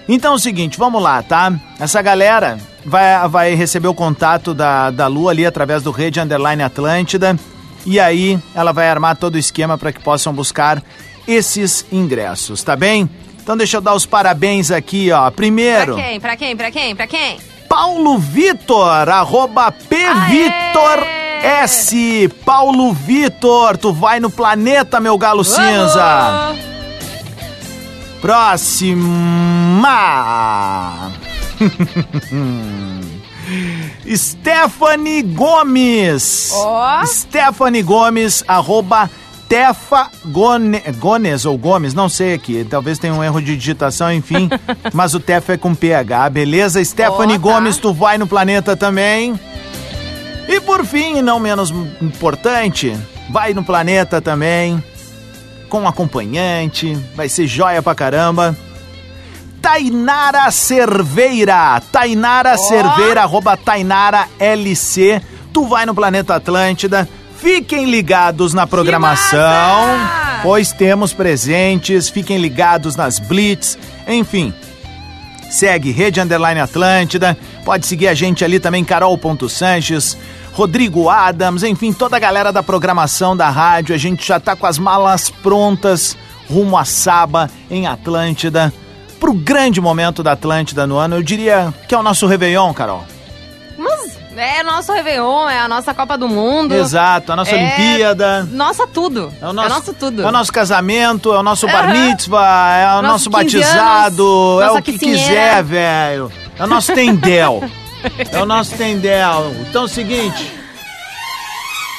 Então é o seguinte, vamos lá, tá? Essa galera vai, vai receber o contato da, da Lu ali através do Rede Underline Atlântida. E aí ela vai armar todo o esquema para que possam buscar esses ingressos, tá bem? Então deixa eu dar os parabéns aqui, ó. Primeiro, Pra quem? Pra quem? Pra quem? Pra quem? Paulo Vitor, arroba PVitorS. Paulo Vitor, tu vai no planeta, meu galo cinza. Próxima. (laughs) Stephanie Gomes. Ó. Stephanie Gomes, arroba Tefa Gone- Gones ou Gomes, não sei aqui. Talvez tenha um erro de digitação, enfim. (laughs) mas o Tefa é com PH, beleza? Stephanie Ó, tá. Gomes, tu vai no planeta também. E por fim, e não menos importante, vai no planeta também. Com acompanhante, vai ser joia pra caramba. Tainara Cerveira. Tainara Cerveira, arroba Tainara LC. Tu vai no Planeta Atlântida. Fiquem ligados na programação. Pois temos presentes, fiquem ligados nas blitz, enfim. Segue Rede Underline Atlântida, pode seguir a gente ali também, Carol.Sanches, Rodrigo Adams, enfim, toda a galera da programação da rádio. A gente já tá com as malas prontas rumo a Saba, em Atlântida, pro grande momento da Atlântida no ano. Eu diria que é o nosso Réveillon, Carol. Mas é nosso Réveillon, é a nossa Copa do Mundo. Exato, a nossa É Olimpíada. Nossa tudo. É o, nosso, tudo. É o nosso casamento, é o nosso bar mitzvah, é o nosso, Nosso 15 batizado, anos, é o que quiser, velho. É o nosso tendel. (laughs) é o nosso tendel. Então é o seguinte.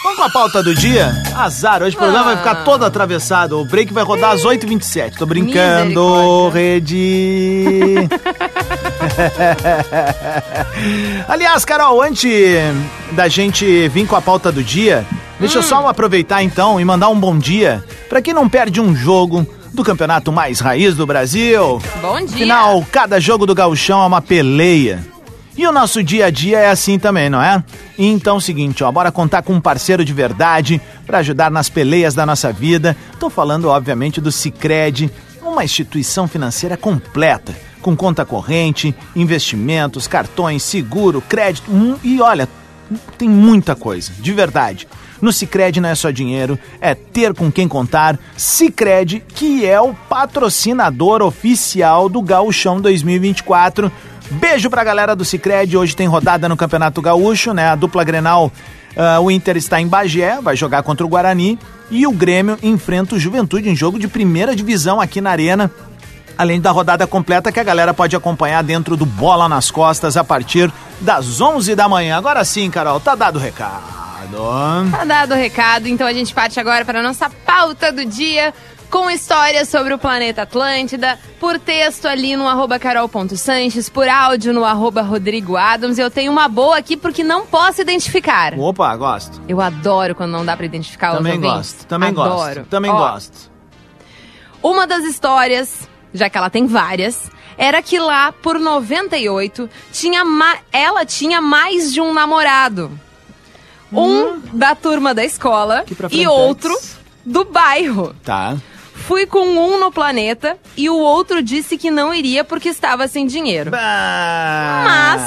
Vamos com a pauta do dia? Azar, hoje o programa vai Ah. ficar todo atravessado. O break vai rodar às 8h27. Tô brincando. Rede. (laughs) Aliás, Carol, antes da gente vir com a pauta do dia, deixa eu Hum. só aproveitar então e mandar um bom dia pra quem não perde um jogo do campeonato mais raiz do Brasil. Bom dia. Afinal, cada jogo do gauchão é uma peleia. E o nosso dia a dia é assim também, não é? Então, seguinte, ó, bora contar com um parceiro de verdade pra ajudar nas peleias da nossa vida. Tô falando, obviamente, do Cicred, uma instituição financeira completa, com conta corrente, investimentos, cartões, seguro, crédito, hum, e olha, tem muita coisa, de verdade. No Cicred não é só dinheiro, é ter com quem contar. Cicred, que é o patrocinador oficial do Gauchão 2024. Beijo pra galera do Cicred. Hoje tem rodada no Campeonato Gaúcho, né? A dupla Grenal, ah, o Inter está em Bagé, vai jogar contra o Guarani. E o Grêmio enfrenta o Juventude em jogo de primeira divisão aqui na Arena. Além da rodada completa que a galera pode acompanhar dentro do Bola nas Costas a partir das 11 da manhã. Agora sim, Carol, tá dado o recado. Tá dado o recado, então a gente parte agora para nossa pauta do dia com histórias sobre o planeta Atlântida, por texto ali no arroba carol.sanches, por áudio no arroba Rodrigo Adams. Eu tenho uma boa aqui porque não posso identificar. Opa, gosto. Eu adoro quando não dá pra identificar Também os ouvintes. gosto, também adoro. gosto, também Ó, gosto. Uma das histórias, já que ela tem várias, era que lá por 98 tinha ela tinha mais de um namorado. Um da turma da escola e outro do bairro. Tá. Fui com um no planeta e o outro disse que não iria porque estava sem dinheiro. Mas,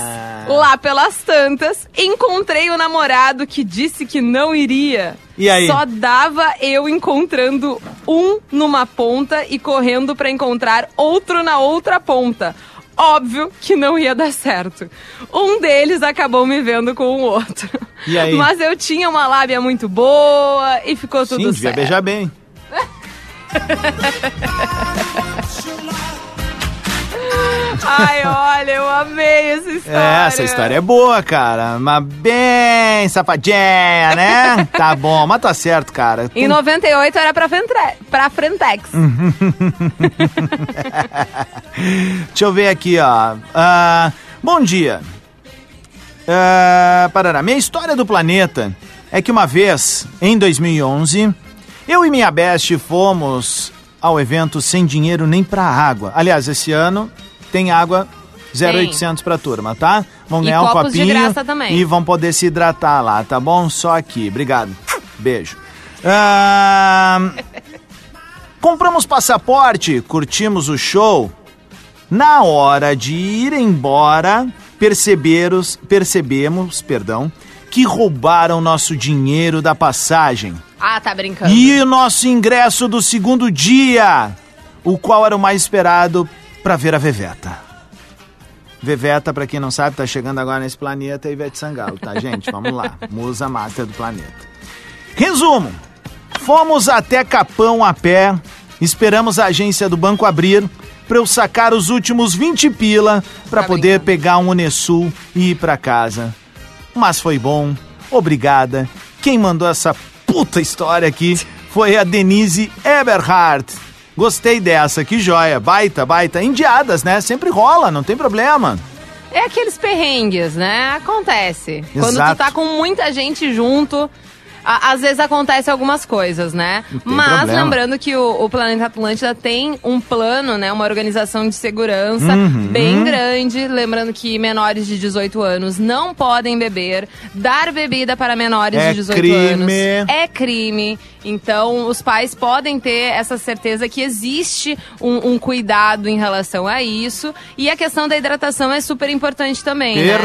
lá pelas tantas, encontrei o namorado que disse que não iria. E aí? Só dava eu encontrando um numa ponta e correndo pra encontrar outro na outra ponta. Óbvio que não ia dar certo. Um deles acabou me vendo com o outro. E aí? Mas eu tinha uma lábia muito boa e ficou tudo Sim, certo. beijar bem. (laughs) (laughs) Ai, olha, eu amei essa história. É, essa história é boa, cara. Mas bem safadinha, né? (laughs) tá bom, mas tá certo, cara. Em Tem- 98 era pra, Frentre... pra Frentex. (laughs) Deixa eu ver aqui, ó. Ah, bom dia. Ah, parará. Minha história do planeta é que uma vez, em 2011, eu e minha best fomos ao evento sem dinheiro nem pra água. Aliás, esse ano tem água 0800 pra turma, tá? Vão E ganhar um copos de copinho graça também. e vão poder se hidratar lá, tá bom? Só aqui. Obrigado. Beijo. Ah, Compramos passaporte, curtimos o show. Na hora de ir embora, perceberos, percebemos, perdão, que roubaram nosso dinheiro da passagem Ah, tá brincando. e o nosso ingresso do segundo dia, o qual era o mais esperado para ver a Veveta. Veveta, pra quem não sabe, tá chegando agora nesse planeta, é Ivete Sangalo, tá, gente? Vamos lá. (laughs) Musa master do planeta. Resumo: fomos até Capão a pé, esperamos a agência do banco abrir pra eu sacar os últimos 20 pila pra Tá poder brincando. pegar um Unesul e ir pra casa. Mas foi bom, obrigada. Quem mandou essa puta história aqui foi a Denise Eberhardt. Gostei dessa, que joia, baita, baita. Indiadas, né? Sempre rola, não tem problema. É aqueles perrengues, né? Acontece. Quando tu Exato. tá com muita gente junto, às vezes acontece algumas coisas, né? Mas problema. lembrando que o, o Planeta Atlântida tem um plano, né? Uma organização de segurança Uhum. bem grande. Lembrando que menores de 18 anos não podem beber. Dar bebida para menores É de 18 crime. anos é crime. Então, os pais podem ter essa certeza que existe um, um cuidado em relação a isso. E a questão da hidratação é super importante também, né?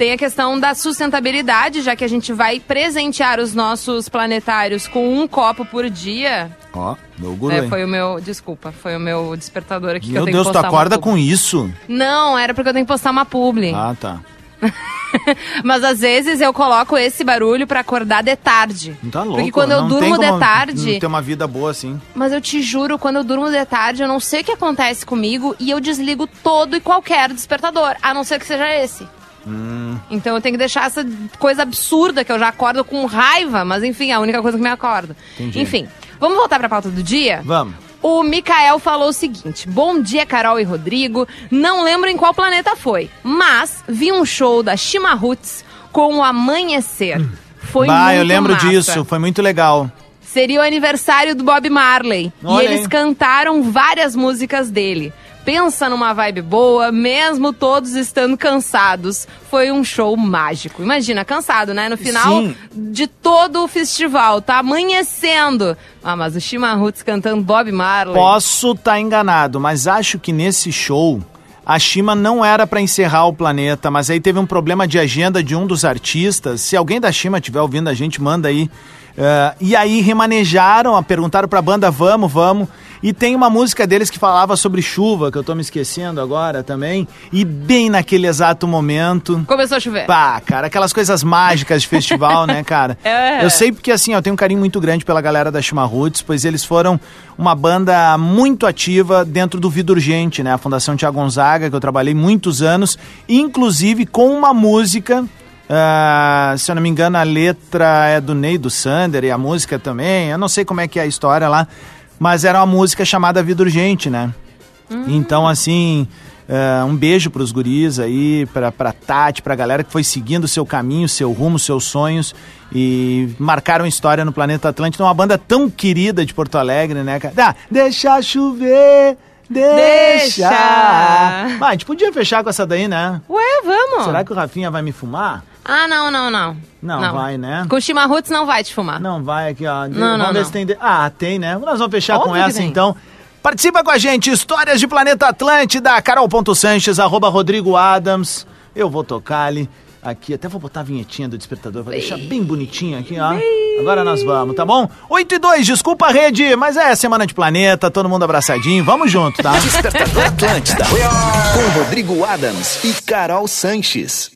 Tem a questão da sustentabilidade, já que a gente vai presentear os nossos planetários com um copo por dia. Ó, meu guru, É, foi o meu. Desculpa, foi o meu despertador aqui que Meu eu tenho Deus, que tu postar uma acorda publi. com isso? Não, era porque eu tenho que postar uma publi. Ah, tá. (laughs) Mas às vezes eu coloco esse barulho pra acordar de tarde. Não tá louco. Porque quando eu durmo tem de tarde. Não ter uma vida boa assim. Mas eu te juro, quando eu durmo de tarde, eu não sei o que acontece comigo e eu desligo todo e qualquer despertador, a não ser que seja esse. Hum. Então eu tenho que deixar essa coisa absurda que eu já acordo com raiva, mas enfim, é a única coisa que me acorda. Entendi. Enfim, vamos voltar pra pauta do dia? Vamos. O Mikael falou o seguinte: Bom dia, Carol e Rodrigo. Não lembro em qual planeta foi, mas vi um show da Shima Roots com o Amanhecer. Foi bah, muito eu lembro massa. disso. Foi muito legal. Seria o aniversário do Bob Marley. Olha e eles aí. cantaram várias músicas dele. Pensa numa vibe boa, mesmo todos estando cansados. Foi um show mágico. Imagina, cansado, né? No final Sim. de todo o festival, tá amanhecendo. Ah, mas o Shima Roots cantando Bob Marley. Posso estar enganado, mas acho que nesse show a Shima não era pra encerrar o planeta, mas aí teve um problema de agenda de um dos artistas. Se alguém da Shima estiver ouvindo a gente, manda aí. Eh, e aí remanejaram, perguntaram pra banda, vamos, vamos. E tem uma música deles que falava sobre chuva, que eu tô me esquecendo agora também. E bem naquele exato momento. Começou a chover. Pá, cara, aquelas coisas mágicas de festival, né, cara? (laughs) É. Eu sei porque, assim, eu tenho um carinho muito grande pela galera da Shima Roots, pois eles foram uma banda muito ativa dentro do Vida Urgente, né? A Fundação Tia Gonzaga, que eu trabalhei muitos anos, inclusive com uma música. Ah, se eu não me engano, a letra é do Ney do Sander e a música também. Eu não sei como é que é a história lá, mas era uma música chamada Vida Urgente, né? Então, assim, é, um beijo pros guris aí, pra, pra Tati, pra galera que foi seguindo o seu caminho, seu rumo, seus sonhos e marcaram história no Planeta Atlântico. Uma banda tão querida de Porto Alegre, né, cara? Ah, deixa chover, deixa. Deixa. Ah, a gente podia fechar com essa daí, né? Ué, vamos. Será que o Rafinha vai me fumar? Ah, não, não, não. Não, vai, né? Com Roots não vai te fumar. Não vai aqui, ó. Não, vamos não, ver não. se tem. de- Ah, tem, né? Nós vamos fechar Óbvio com essa, então. Participa com a gente, Histórias de Planeta Atlântida, carol.sanches, arroba Rodrigo Adams. Eu vou tocar ali aqui, até vou botar a vinhetinha do despertador, vou deixar bem bonitinho aqui, ó. Agora nós vamos, tá bom? 8 e 2, desculpa a rede, mas é semana de planeta, todo mundo abraçadinho, vamos junto, tá? Despertador Atlântida. (laughs) Com Rodrigo Adams e Carol Sanches.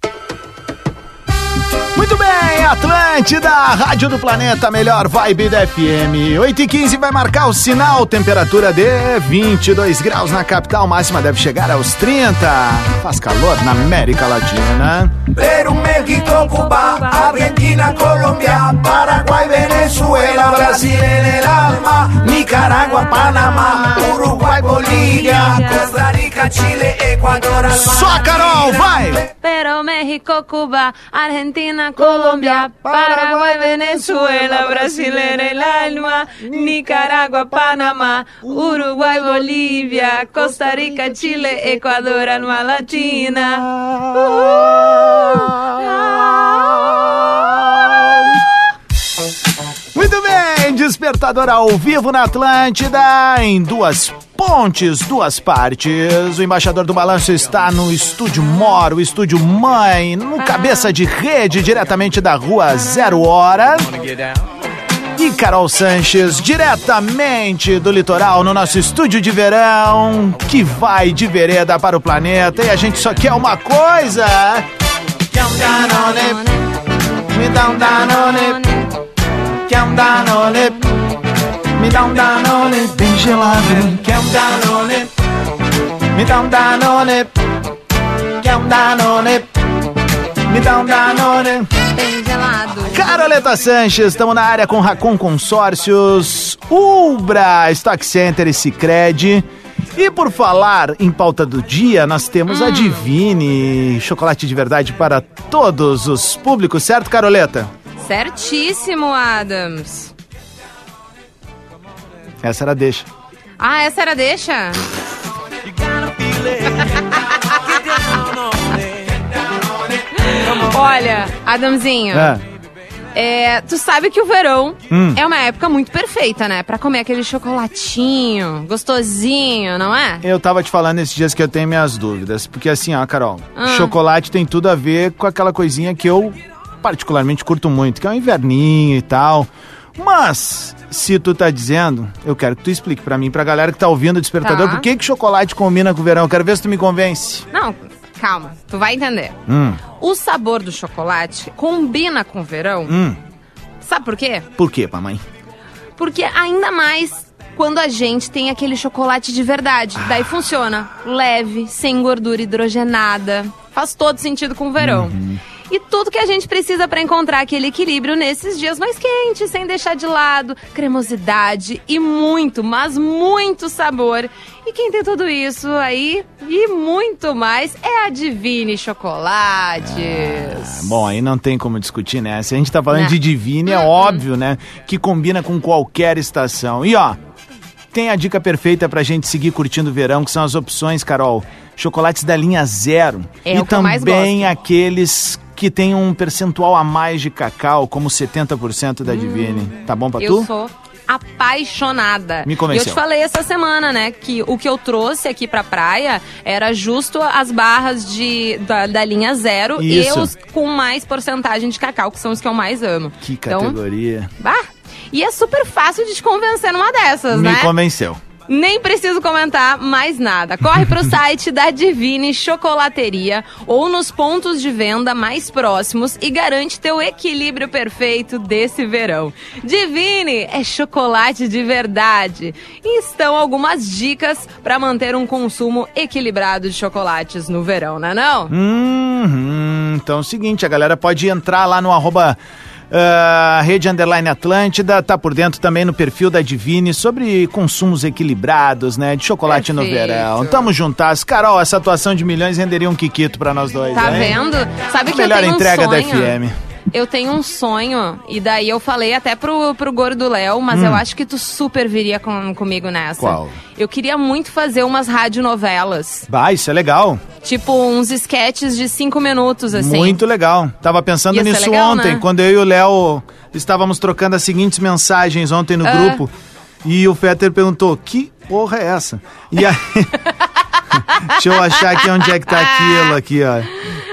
Muito bem, Atlântida, Rádio do Planeta, melhor vibe da FM. 8 e 15 vai marcar o sinal, temperatura de 22 graus na capital, máxima deve chegar aos 30. Faz calor na América Latina. Perú, México, Cuba, Argentina, Colombia, Paraguay, Venezuela, Brasil en el alma, Nicaragua, Panamá, Uruguay, Bolivia, Costa Rica, Chile, Ecuador, Só Carol, vai! Pero México, Cuba, Argentina, Colombia, Paraguay, Venezuela, Brasil en el alma, Nicaragua, Panamá, Uruguay, Bolívia, Costa Rica, Chile, Ecuador, alma latina. Muito bem, despertador ao vivo na Atlântida, em duas pontes, duas partes. O embaixador do balanço está no estúdio Moro, estúdio Mãe, no cabeça de rede, diretamente da rua Zero Hora. E Carol Sanches, diretamente do litoral, no nosso estúdio de verão, que vai de vereda para o planeta. E a gente só quer uma coisa: me dá um Danone. Quer um Danone? Me dá um Danone bem gelado. Quer um Danone? Me dá um Danone. Quer um Danone? Me dá um Danone. Bem gelado. Caroleta Sanches, estamos na área com Racon Consórcios, Ubra, Stock Center e Cicred. E por falar em pauta do dia, nós temos Hum. a Divine, chocolate de verdade para todos os públicos, certo, Caroleta? Certíssimo, Adams. Essa era deixa. Ah, essa era deixa? (laughs) Olha, Adamzinho, É. é, tu sabe que o verão Hum. é uma época muito perfeita, né? Pra comer aquele chocolatinho gostosinho, não é? Eu tava te falando esses dias que eu tenho minhas dúvidas. Porque assim, ó, Carol, Ah. chocolate tem tudo a ver com aquela coisinha que eu particularmente curto muito, que é o inverninho e tal. Mas, se tu tá dizendo, eu quero que tu explique pra mim, pra galera que tá ouvindo o despertador, Tá. por que que chocolate combina com o verão? Eu quero ver se tu me convence. Não, calma, tu vai entender. Hum, O sabor do chocolate combina com o verão. hum. Sabe por quê? Por quê, mamãe? Porque ainda mais quando a gente tem aquele chocolate de verdade. Daí funciona. Leve, sem gordura hidrogenada. Faz todo sentido com o verão. E tudo que a gente precisa para encontrar aquele equilíbrio nesses dias mais quentes, sem deixar de lado cremosidade e muito, mas muito sabor. E quem tem tudo isso aí e muito mais é a Divine Chocolates. Bom, aí não tem como discutir, né? Se a gente tá falando Né. de Divine, é óbvio, né? Que combina com qualquer estação. E ó, tem a dica perfeita pra gente seguir curtindo o verão, que são as opções, Carol. Chocolates da linha zero. É e também aqueles que têm um percentual a mais de cacau, como 70% da Divine. Tá bom pra Eu tu? sou apaixonada. Me E convenceu. eu te falei essa semana, né, que o que eu trouxe aqui pra praia era justo as barras de, da, da linha zero Isso. e os com mais porcentagem de cacau, que são os que eu mais amo. Que Então, categoria. bah, e é super fácil de te convencer numa dessas, Me né? convenceu. Nem preciso comentar mais nada. Corre pro site da Divine Chocolateria ou nos pontos de venda mais próximos e garante teu equilíbrio perfeito desse verão. Divine é chocolate de verdade. E estão algumas dicas para manter um consumo equilibrado de chocolates no verão, não é não? Uhum. Então é o seguinte, a galera pode entrar lá no arroba ah, Rede Underline Atlântida, tá por dentro também no perfil da Divine sobre consumos equilibrados, né? De chocolate no Perfeito. verão. Tamo juntas. Carol, essa atuação de milhões renderia um quiquito pra nós dois, Tá vendo? Sabe que Melhor eu tenho entrega um da sonho. FM. Eu tenho um sonho, e daí eu falei até pro, pro gordo Léo, mas eu acho que tu super viria com, comigo nessa. Hum. Qual? Eu queria muito fazer umas radionovelas. Bah, isso é legal. Tipo, uns sketches de cinco minutos, assim. Muito legal. Tava pensando Ia nisso legal, ontem, né? quando eu e o Léo estávamos trocando as seguintes mensagens ontem no Ah. grupo. E o Fetter perguntou: que porra é essa? E aí. (laughs) Deixa eu achar aqui onde é que tá aquilo aqui, ó.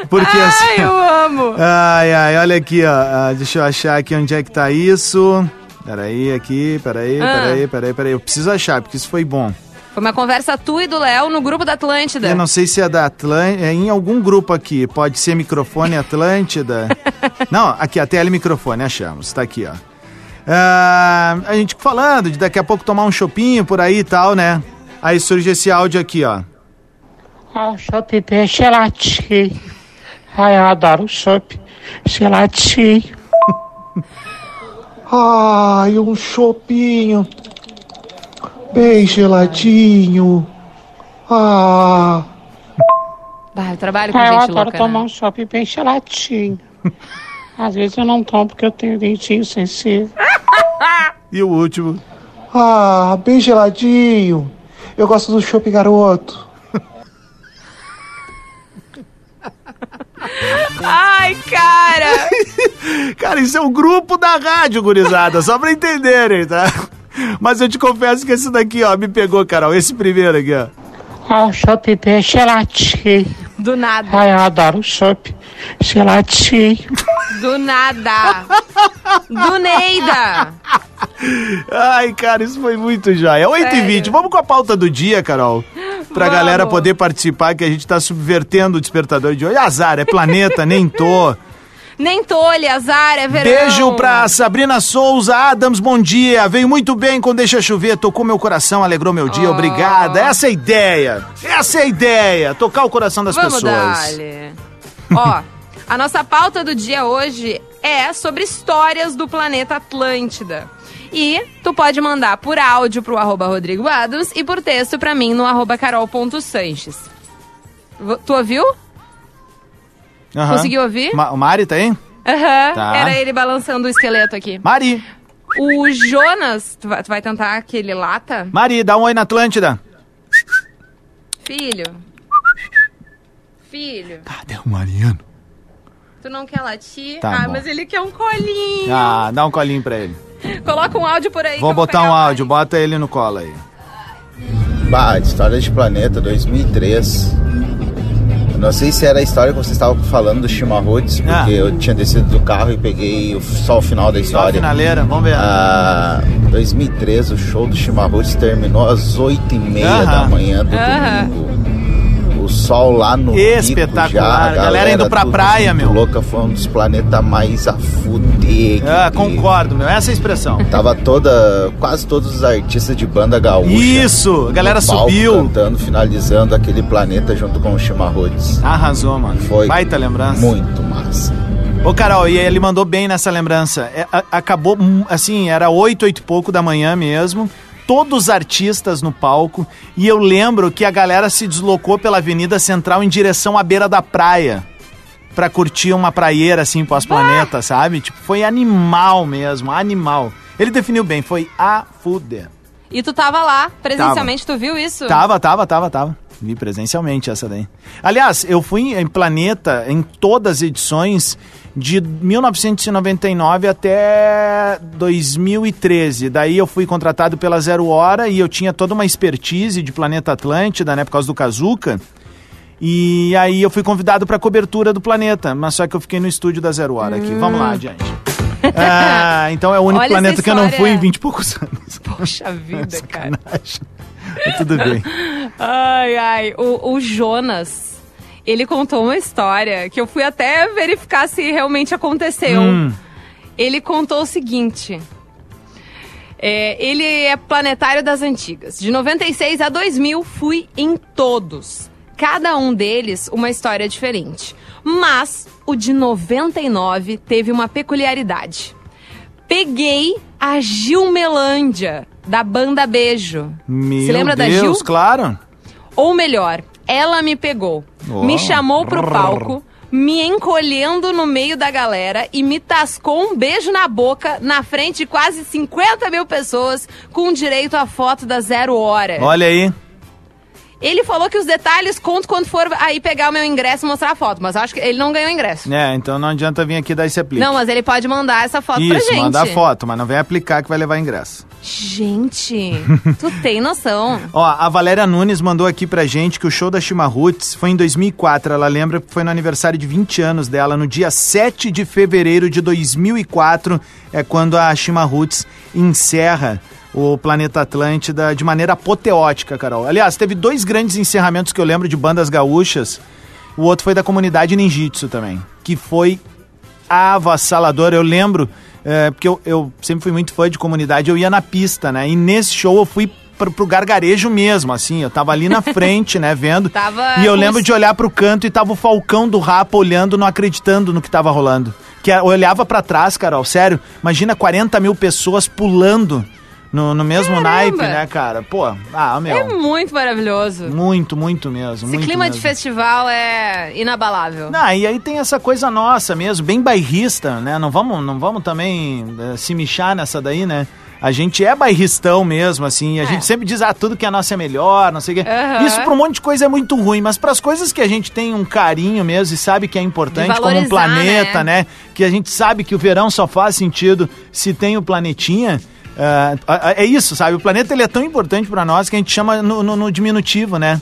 Porque assim. Ai, eu amo! (laughs) Ai, ai, olha aqui, ó. Ah, deixa eu achar aqui onde é que tá isso. Peraí, aqui, peraí, Ah. peraí, peraí, peraí. Eu preciso achar, porque isso foi bom. Foi uma conversa tu e do Léo no grupo da Atlântida. Eu não sei se é da Atlântida, é em algum grupo aqui. Pode ser microfone Atlântida. (laughs) não, aqui, a telemicrofone, achamos. Tá aqui, ó. Ah, a gente falando de daqui a pouco tomar um chopinho por aí e tal, né? Aí surge esse áudio aqui, ó. Ah, o chopp é gelatinho. Ai, eu adoro o chopp. Gelatinho. (laughs) Ai, um chopinho. Bem geladinho. Ah. Bah, eu trabalho com Ah, eu gente adoro louca, tomar né? um chopp bem gelatinho. (laughs) Às vezes eu não tomo porque eu tenho dentinho sensível. (laughs) E o último. Ah, bem geladinho. Eu gosto do chopp garoto. (laughs) Ai, cara! (laughs) Cara, isso é o grupo da rádio, gurizada, só pra entenderem, tá? Mas eu te confesso que esse daqui, ó, me pegou, Carol. Esse primeiro aqui, ó. Ah, o chopp é gelatinho. Do nada, Ai, eu adoro o chopp. Gelatinho. do nada! Do Neida! Ai, cara, isso foi muito jóia. 8h20, Sério? vamos com a pauta do dia, Carol. Pra Vamos. galera poder participar, que a gente tá subvertendo o despertador de hoje. Azar, é planeta, nem tô. (laughs) Nem tolhe, azar, é verão. Beijo pra Sabrina Souza Adams, bom dia. Veio muito bem com Deixa Chover, tocou meu coração, alegrou meu dia, Oh. obrigada. Essa é a ideia. Essa é a ideia, tocar o coração das Vamos pessoas. Ó, a nossa pauta do dia hoje é sobre histórias do planeta Atlântida. E tu pode mandar por áudio pro arroba Rodrigo Adams e por texto pra mim no arroba carol.sanches. Tu ouviu? Aham. Conseguiu ouvir? Ma o Mari tá aí? Aham, Tá. era ele balançando o esqueleto aqui. Mari, O Jonas, tu vai, tu vai tentar aquele lata? Mari, dá um oi na Atlântida. Filho. Filho, Cadê o Mariano? Tu não quer latir? Tá ah, bom. mas ele quer um colinho. Ah, dá um colinho pra ele. Coloca um áudio por aí. Vou botar um áudio, colinho. bota ele no colo aí. Bah, História de Planeta 2003. Eu não sei se era a história que vocês estavam falando do Chimarruts, porque Ah. eu tinha descido do carro e peguei o- só o final da Só a história. finaleira, vamos ver. Ah, 2013, o show do Chimarruts terminou às 8h30 Aham. da manhã do Aham. domingo. Sol lá no Espetacular. pico já, a Galera indo pra praia, meu. Louca, foi um dos planetas mais a fuder. Ah, concordo, meu. Essa é a expressão. Tava toda, quase todos os artistas de banda gaúcha. Isso, a galera palco subiu. Cantando, finalizando aquele planeta junto com o Chimarrotes. Arrasou, mano. Foi Baita lembrança. muito massa. Ô, Carol, e ele mandou bem nessa lembrança. É, a- acabou, hum, assim, era oito, oito e pouco da manhã mesmo. Todos os artistas no palco. E eu lembro que a galera se deslocou pela Avenida Central em direção à beira da praia. Pra curtir uma praieira, assim, pós-planeta, sabe? Tipo, foi animal mesmo, animal. Ele definiu bem, foi a fuder. E tu tava lá, presencialmente, tu viu isso? Tava, tava, tava, tava. Vi presencialmente essa daí. Aliás, eu fui em Planeta em todas as edições de 1999 até 2013. Daí eu fui contratado pela Zero Hora e eu tinha toda uma expertise de Planeta Atlântida, né, por causa do Kazuca. E aí eu fui convidado para cobertura do Planeta, mas só que eu fiquei no estúdio da Zero Hora aqui. Vamos lá, adiante. Ah, então é o (laughs) único Olha planeta que eu não fui em 20 e poucos anos. Poxa vida, (laughs) cara. Tudo bem. Ai, ai. O, o Jonas, ele contou uma história que eu fui até verificar se realmente aconteceu. Hum. Ele contou o seguinte. É, ele é planetário das antigas. De 96 a 2000, fui em todos. Cada um deles uma história diferente. Mas o de 99 teve uma peculiaridade. Peguei a Gilmelândia, da banda Beijo. Meu Se lembra Deus, da Gil? claro. Ou melhor, ela me pegou, me chamou pro palco, me encolhendo no meio da galera e me tascou um beijo na boca na frente de quase 50 mil pessoas com direito à foto da zero hora. Olha aí. Ele falou que os detalhes conto quando for aí pegar o meu ingresso e mostrar a foto, mas acho que ele não ganhou ingresso. É, então não adianta vir aqui dar esse aplique. Não, mas ele pode mandar essa foto pra Isso, gente. mandar foto, mas não vem aplicar que vai levar ingresso. Gente, (laughs) tu tem noção. Ó, a Valéria Nunes mandou aqui pra gente que o show da Chimarruts foi em 2004. Ela lembra que foi no aniversário de 20 anos dela, no dia 7 de fevereiro de 2004, é quando a Chimarruts encerra o Planeta Atlântida de maneira apoteótica, Carol. Aliás, teve dois grandes encerramentos que eu lembro de bandas gaúchas. O outro foi da comunidade ninjitsu também, que foi avassalador. Eu lembro, é, porque eu, eu sempre fui muito fã de comunidade, eu ia na pista, né? E nesse show eu fui pro, pro gargarejo mesmo, assim. Eu tava ali na (laughs) frente, né, vendo. Tava e eu lembro de olhar pro canto e tava o Falcão do Rapa olhando, não acreditando no que tava rolando. Que eu olhava pra trás, Carol, sério. Imagina 40 mil pessoas pulando no, no mesmo Caramba. naipe, né, cara? Pô, ah, meu. É muito maravilhoso. Muito, muito mesmo. Esse muito clima de mesmo. festival é inabalável. Não, e aí tem essa coisa nossa mesmo, bem bairrista, né? Não vamos, não vamos também eh, se michar nessa daí, né? A gente é bairristão mesmo, assim, a É. gente sempre diz, ah, tudo que é nosso é melhor, não sei o quê. Aham. Isso pra um monte de coisa é muito ruim, mas pras coisas que a gente tem um carinho mesmo e sabe que é importante, De como um planeta, né? né? Que a gente sabe que o verão só faz sentido se tem o planetinha. Ah, ah, é isso, sabe? O planeta ele é tão importante pra nós que a gente chama no, no- no diminutivo, né?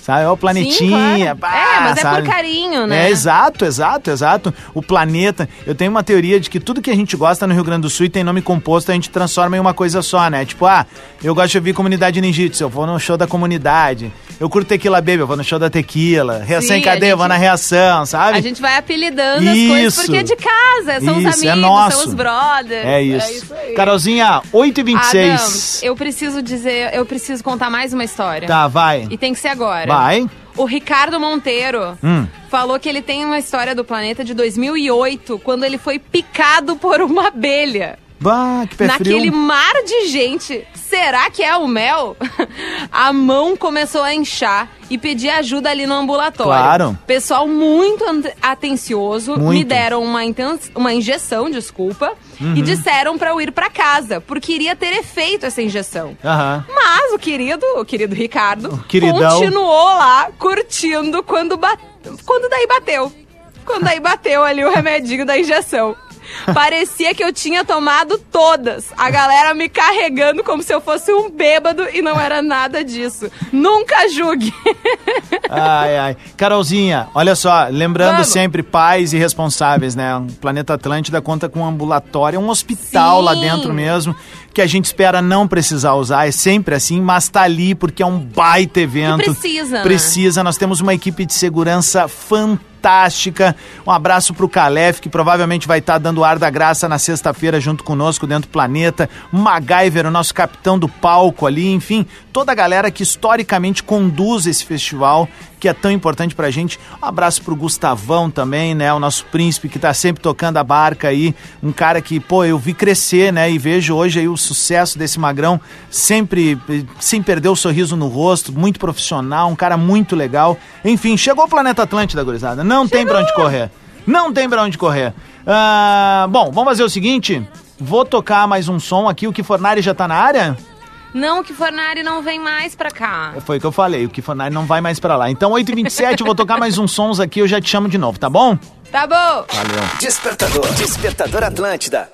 Sabe? Ó, o planetinha. claro. pá, É, mas é por sabe? carinho, né? É, exato, exato, exato. O planeta. Eu tenho uma teoria de que tudo que a gente gosta no Rio Grande do Sul e tem nome composto, a gente transforma em uma coisa só, né? Tipo, ah, eu gosto de ouvir comunidade ninjitsu, eu vou no show da comunidade. Eu curto Tequila Baby, eu vou no show da Tequila. Reação Sim, em cadeia, eu vou na reação, sabe? A gente vai apelidando as coisas Isso. porque é de casa, são os Isso, é amigos, nosso. são os brothers. É isso. aí. Carolzinha, 8h26. Adam, eu preciso dizer, eu preciso contar mais uma história. Tá, vai. E tem que ser agora. Vai. O Ricardo Monteiro Hum. falou que ele tem uma história do planeta de 2008, quando ele foi picado por uma abelha. Bah, que pé Naquele frio. mar de gente, será que é o mel? (laughs) A mão começou a inchar e pedir ajuda ali no ambulatório. Claro. Pessoal muito atencioso, me Muito. deram uma, uma injeção, desculpa, Uhum. e disseram pra eu ir pra casa, porque iria ter efeito essa injeção. Aham. Mas o querido, o querido Ricardo, queridão. continuou lá curtindo quando, ba- quando daí bateu. Quando daí bateu ali o remedinho da injeção. Parecia que eu tinha tomado todas. A galera me carregando como se eu fosse um bêbado e não era nada disso. Nunca julgue. Ai, ai. Carolzinha, olha só, lembrando Vamos. sempre pais e responsáveis, né? O Planeta Atlântida conta com um ambulatório, um hospital Sim. lá dentro mesmo, que a gente espera não precisar usar, é sempre assim, mas tá ali porque é um baita evento. precisa, né? Precisa, nós temos uma equipe de segurança fantástica. Um abraço pro Calef, que provavelmente vai estar dando ar da graça na sexta-feira junto conosco dentro do Planeta. MacGyver, o nosso capitão do palco ali, enfim, toda a galera que historicamente conduz esse festival, que é tão importante pra gente. Um abraço pro Gustavão também, né? O nosso príncipe que tá sempre tocando a barca aí. Um cara que, pô, eu vi crescer, né? E vejo hoje aí o sucesso desse magrão, sempre sem perder o sorriso no rosto, muito profissional, um cara muito legal. Enfim, chegou o Planeta Atlântida, gurizada. Não tem pra onde correr. Não tem pra onde correr. Ah, bom, vamos fazer o seguinte. Vou tocar mais um som aqui. O Kifornari já tá na área? Não, que Fornari não vem mais pra cá. Foi o que eu falei, o Kifonari não vai mais pra lá. Então, 8h27, eu vou tocar mais uns sons aqui, eu já te chamo de novo, tá bom? Tá bom. Valeu. Despertador. Despertador Atlântida.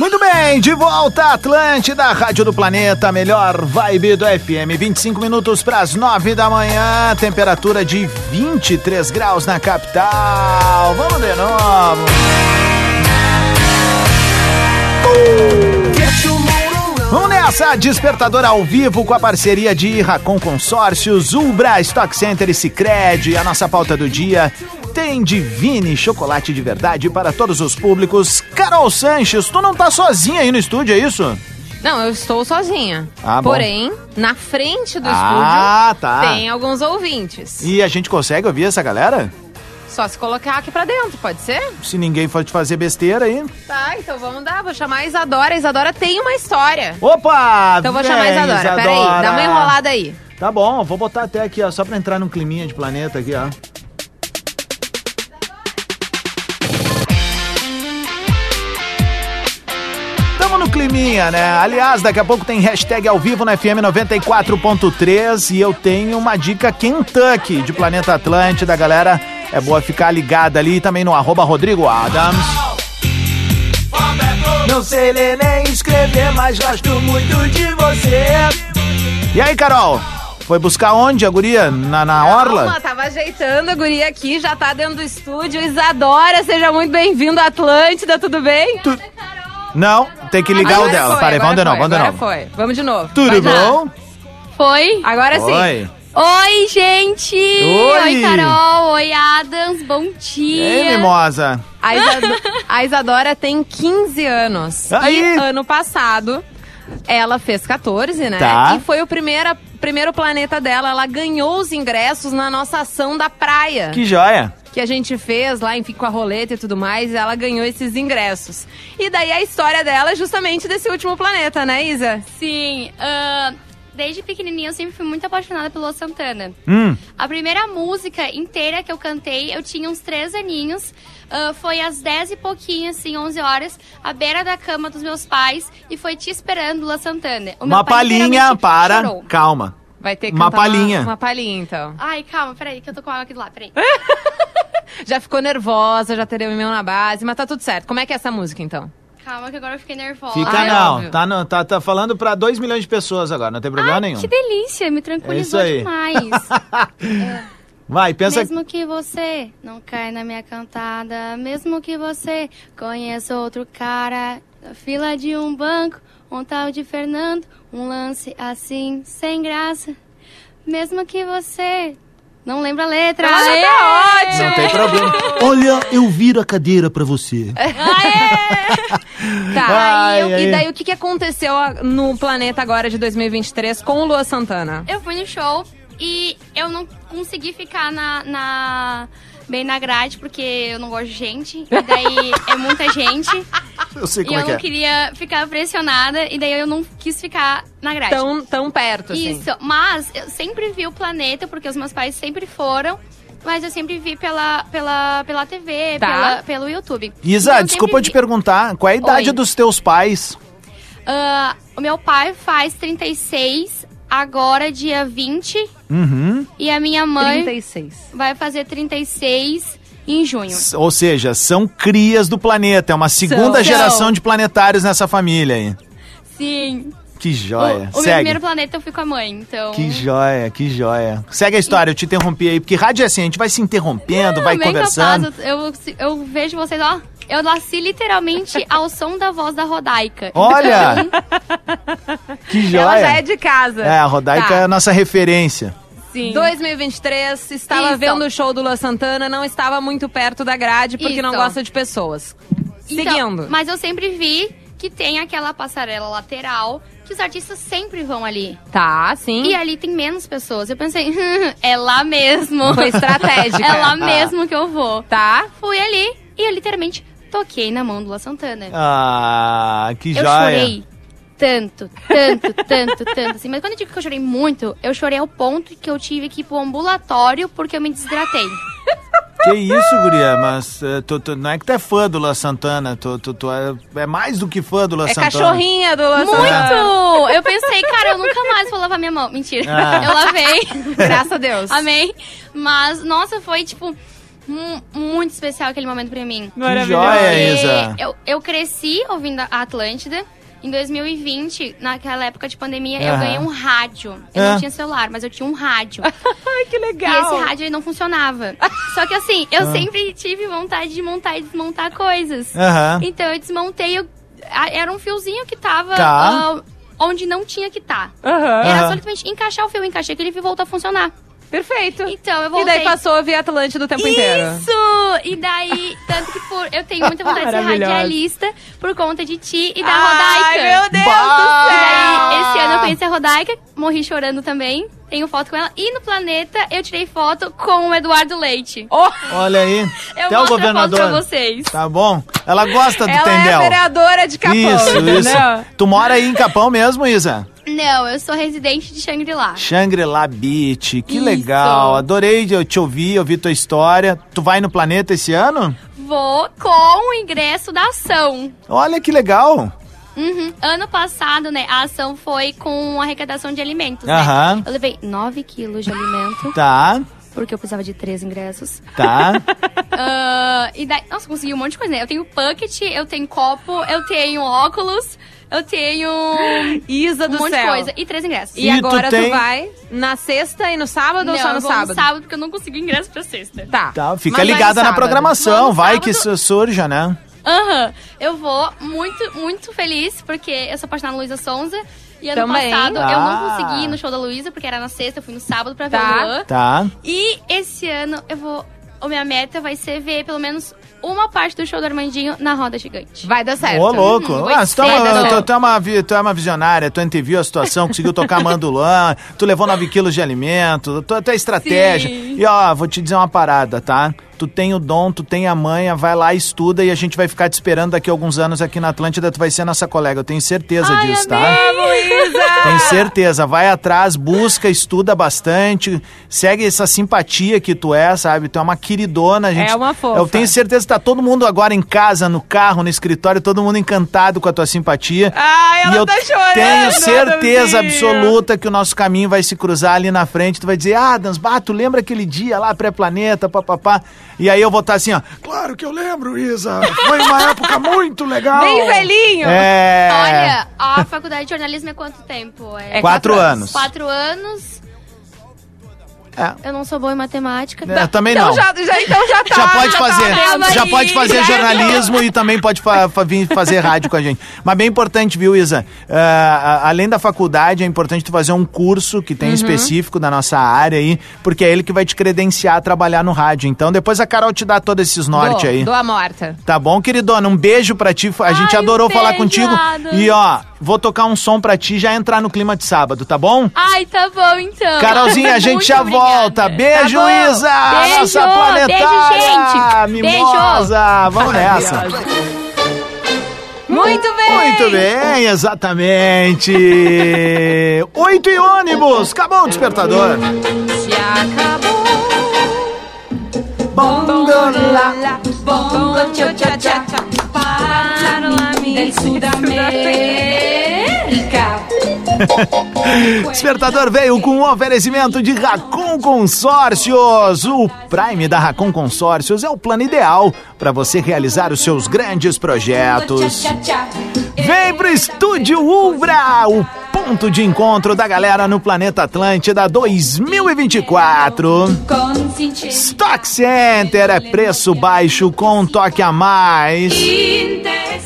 Muito bem, de volta à Atlântida, Rádio do Planeta, melhor vibe do FM. 25 minutos para as 9 da manhã, temperatura de 23 graus na capital. Vamos de novo. Vamos nessa, despertador ao vivo com a parceria de Racon Consórcios, Ubra, Stock Center e Cicred. A nossa pauta do dia tem Divine, chocolate de verdade para todos os públicos. Carol Sanches, tu não tá sozinha aí no estúdio, é isso? Não, eu estou sozinha. Ah. Porém, na frente do Ah, estúdio tá. tem alguns ouvintes. E a gente consegue ouvir essa galera? Só se colocar aqui pra dentro, pode ser? Se ninguém for te fazer besteira aí. Tá, então vamos dar. Vou chamar a Isadora. A Isadora tem uma história. Opa! Então vou chamar a Isadora. Peraí, dá uma enrolada aí. Tá bom, vou botar até aqui, ó, só pra entrar num climinha de planeta aqui, ó. Tamo no climinha, né? Aliás, daqui a pouco tem hashtag ao vivo na FM 94.3 e eu tenho uma dica Kentucky de Planeta Atlântida, galera. É boa ficar ligada ali também no arroba Rodrigo Adams. Não sei ler nem escrever, mas gosto muito de você. E aí, Carol? Foi buscar onde a guria? Na, na orla? Calma, tava ajeitando a guria aqui, já tá dentro do estúdio. Isadora, seja muito bem-vindo à Atlântida, tudo bem? Não, tem que ligar Agora o dela. foi, Peraí, vamos de agora novo, vamos de foi, novo. Agora foi, vamos de novo. Tudo bom? Foi? Agora sim. Oi. Oi, gente! Oi. Carol! Oi, Adams! Bom E dia! aí, mimosa? A, Isado- a Isadora tem 15 anos. Aí. E ano passado, ela fez 14, né? Tá. E foi o primeiro, primeiro planeta dela. Ela ganhou os ingressos na nossa ação da praia. Que joia. que a gente fez lá, enfim, com a roleta e tudo mais, ela ganhou esses ingressos. E daí a história dela é justamente desse último planeta, né, Isa? Sim, ah, desde pequenininha eu sempre fui muito apaixonada pelo Luan Santana. Hum, A primeira música inteira que eu cantei, eu tinha uns três aninhos. ah, foi às 10 e pouquinho, assim, 11 horas, à beira da cama dos meus pais. E foi Te Esperando, Lua Santana. O meu uma pai palhinha para. chorou. Calma. Vai ter que Uma palhinha. Uma, uma palhinha, então. Ai, calma, peraí, que eu tô com água aqui do lado, peraí. (laughs) Já ficou nervosa, já terminou na base, mas tá tudo certo. Como é que é essa música, então? Calma, que agora eu fiquei nervosa. Fica Ai, não. Tá, no- tá, tá falando pra 2 milhões de pessoas agora, não tem problema nenhum. Que delícia, me É isso tranquilizou aí. demais. (laughs) Vai, pensa. Mesmo que você não caia na minha cantada, mesmo que você conheça outro cara, na fila de um banco, um tal de Fernando, um lance assim, sem graça. Mesmo que você não lembra a letra. Nossa, Aê! tá ótimo! Não tem problema. Olha, eu viro a cadeira pra você. (laughs) Tá, Ai, e, eu- ai. e daí o que, que aconteceu no planeta agora de 2023 com o Lua Santana? Eu fui no show e eu não consegui ficar na, na, bem na grade, porque eu não gosto de gente. E daí (laughs) é muita gente. Eu sei E como eu é que não é. queria ficar pressionada, e daí eu não quis ficar na grade. Tão, tão perto, assim. Isso, mas eu sempre vi o planeta, porque os meus pais sempre foram. Mas eu sempre vi pela, pela, pela TV, Tá. pela, pelo YouTube. Isa, Então, desculpa sempre te vi- perguntar, qual é a idade Oi. dos teus pais? Ah, o meu pai faz 36, agora dia 20. Uhum. E a minha mãe 36. vai fazer 36 em junho. S- Ou seja, são crias do planeta. É uma segunda São. geração de planetários nessa família aí. Sim. Que joia. O, o meu primeiro planeta eu fui com a mãe, então... Que joia, que joia. Segue a história, eu te interrompi aí, porque rádio é assim, a gente vai se interrompendo, vai Bem conversando. capaz, eu, eu, eu vejo vocês, ó... Eu nasci literalmente (laughs) ao som da voz da Rodaica. Olha! Que (laughs) joia. Ela já é de casa. É, a Rodaica Tá. é a nossa referência. Sim. 2023, estava Isso. vendo o show do Lua Santana, não estava muito perto da grade porque Isso. não gosta de pessoas. Então, Seguindo. Mas eu sempre vi que tem aquela passarela lateral que os artistas sempre vão ali. Tá, sim. E ali tem menos pessoas. Eu pensei, (laughs) é lá mesmo. Foi estratégica. é lá mesmo que eu vou. Tá. Fui ali e eu literalmente toquei na mão do La Santana. Ah, que eu joia. chorei tanto, tanto, (laughs) tanto, tanto. Assim. Mas quando eu digo que eu chorei muito, eu chorei ao ponto que eu tive que ir pro ambulatório porque eu me desidratei. Que isso, guria, mas eh, tu, tu- não é que tu é fã do La Santana, tu, tu, tu é, é mais do que fã do La É Santana. cachorrinha do Lua Santana. Muito! Eu pensei, cara, eu nunca mais vou lavar minha mão. Mentira. Ah. Eu lavei. (laughs) Graças a Deus. Amém. Mas, nossa, foi, tipo, muito especial aquele momento pra mim. Que joia, Porque Isa. Eu, eu cresci ouvindo a Atlântida. Em 2020, naquela época de pandemia, eu Aham. ganhei um rádio. Eu Ah. não tinha celular, mas eu tinha um rádio. (laughs) Ai, que E legal. esse rádio ele não funcionava. (laughs) Só que assim, eu Ah. sempre tive vontade de montar e desmontar coisas. Aham. Então eu desmontei, eu- a- era um fiozinho que tava Tá. ah, onde não tinha que estar. Aham. Era Aham. simplesmente encaixar o fio, encaixei aquele fio e voltou a funcionar. Perfeito. Então eu E voltei. daí passou a ver Atlântida o tempo inteiro. Isso! E daí, tanto que por, eu tenho muita vontade de ser radialista por conta de ti e da Ai, Rodaica. meu Deus Bah! do E céu. daí, esse ano eu conheci a Rodaica, morri chorando também. Tenho foto com ela. E no planeta, eu tirei foto com o Eduardo Leite. Olha aí. Eu Até o mostro a foto governador. pra vocês. Tá bom? Ela gosta do Ela Tendel. é vereadora de Capão, isso, entendeu? isso. Tu mora aí em Capão mesmo, Isa? Não, eu sou residente de Shangri-La. Shangri-La Beach, que Isso. legal. Adorei eu te ouvir, ouvir tua história. Tu vai no planeta esse ano? Vou com o ingresso da ação. Olha que legal. Uhum. Ano passado, né, a ação foi com arrecadação de alimentos, Aham. né? Eu levei 9 quilos de alimento, Tá, porque eu precisava de três ingressos. tá. (laughs) Ah, e daí, nossa, consegui um monte de coisa, né? Eu tenho bucket, eu tenho copo, eu tenho óculos, eu tenho Isa um do monte céu. de coisa. E três ingressos. E, E tu agora tu, tem- vai na sexta e no sábado Não, ou só eu no vou sábado? no sábado, porque eu não consegui ingresso pra sexta. Tá. Tá, fica Mas vai no ligada na sábado. programação, no vai que isso surja, né? Aham. Eu vou muito, muito feliz, porque eu sou apaixonada na Luísa Sonza. E ano Também. passado eu Ah. não consegui ir no show da Luísa, porque era na sexta, eu fui no sábado pra ver Tá. o Luan. Tá. E esse ano eu vou. A minha meta vai ser ver pelo menos uma parte do show do Armandinho na roda gigante. Vai dar certo. Ô, louco. Uhum, Ah, tu, é vai uma, tu- tu é uma, tu é uma visionária, tu anteviu a situação, conseguiu tocar (laughs) mandulã, tu levou 9 quilos de alimento, tu, tu é estratégia. Sim. E ó, vou te dizer uma parada, tá? Tu tem o dom, tu tem a manha, vai lá, estuda e a gente vai ficar te esperando daqui a alguns anos aqui na Atlântida, tu vai ser nossa colega, eu tenho certeza Ai, disso, tá? Luísa! Tenho certeza, vai atrás, busca, estuda bastante, segue essa simpatia que tu é, sabe? Tu é uma queridona, a gente. É uma fofa. Eu tenho certeza que tá todo mundo agora em casa, no carro, no escritório, todo mundo encantado com a tua simpatia. Ai, ela e eu tá chorando, tenho certeza absoluta que o nosso caminho vai se cruzar ali na frente. Tu vai dizer, ah, Dansbar, tu lembra aquele dia lá, pré-planeta, papapá? E aí eu vou estar assim, ó. Claro que eu lembro, Isa. Foi uma época muito legal. Bem velhinho. É. Olha, a faculdade de jornalismo é quanto tempo? É Quatro anos. Quatro anos. É. Eu não sou boa em matemática. É, também Então não. já, já, então já tá. Já pode tá fazer, vendo já aí, pode fazer já- jornalismo e também pode fa- fa- vir fazer rádio com a gente. Mas bem importante, viu, Isa? A- além da faculdade, é importante tu fazer um curso que tem Uhum. específico da nossa área aí, porque é ele que vai te credenciar a trabalhar no rádio. Então depois a Carol te dá todos esses norte Dou, aí. Dou a morta. Tá bom, queridona? Um beijo pra ti. A gente Ai, adorou um falar contigo. E ó, vou tocar um som pra ti já entrar no clima de sábado, tá bom? Ai, tá bom então. Carolzinha, a (laughs) gente já obrigada. volta. Beijo, Tá. Isa! Beijo, nossa planetária! beijo, gente. Mimosa! Vamos nessa. Muito bem. Muito bem, exatamente. (laughs) Oito e ônibus. Acabou o despertador. Já acabou. Bongo lá, bongo tchau tchau tchau tchau. Mi Sudamérica. (laughs) Despertador veio com um oferecimento de Racon Consórcios. O Prime da Racon Consórcios é o plano ideal para você realizar os seus grandes projetos. Vem pro Estúdio Ubra, o ponto de encontro da galera no Planeta Atlântida 2024. Stock Center é preço baixo com um toque a mais.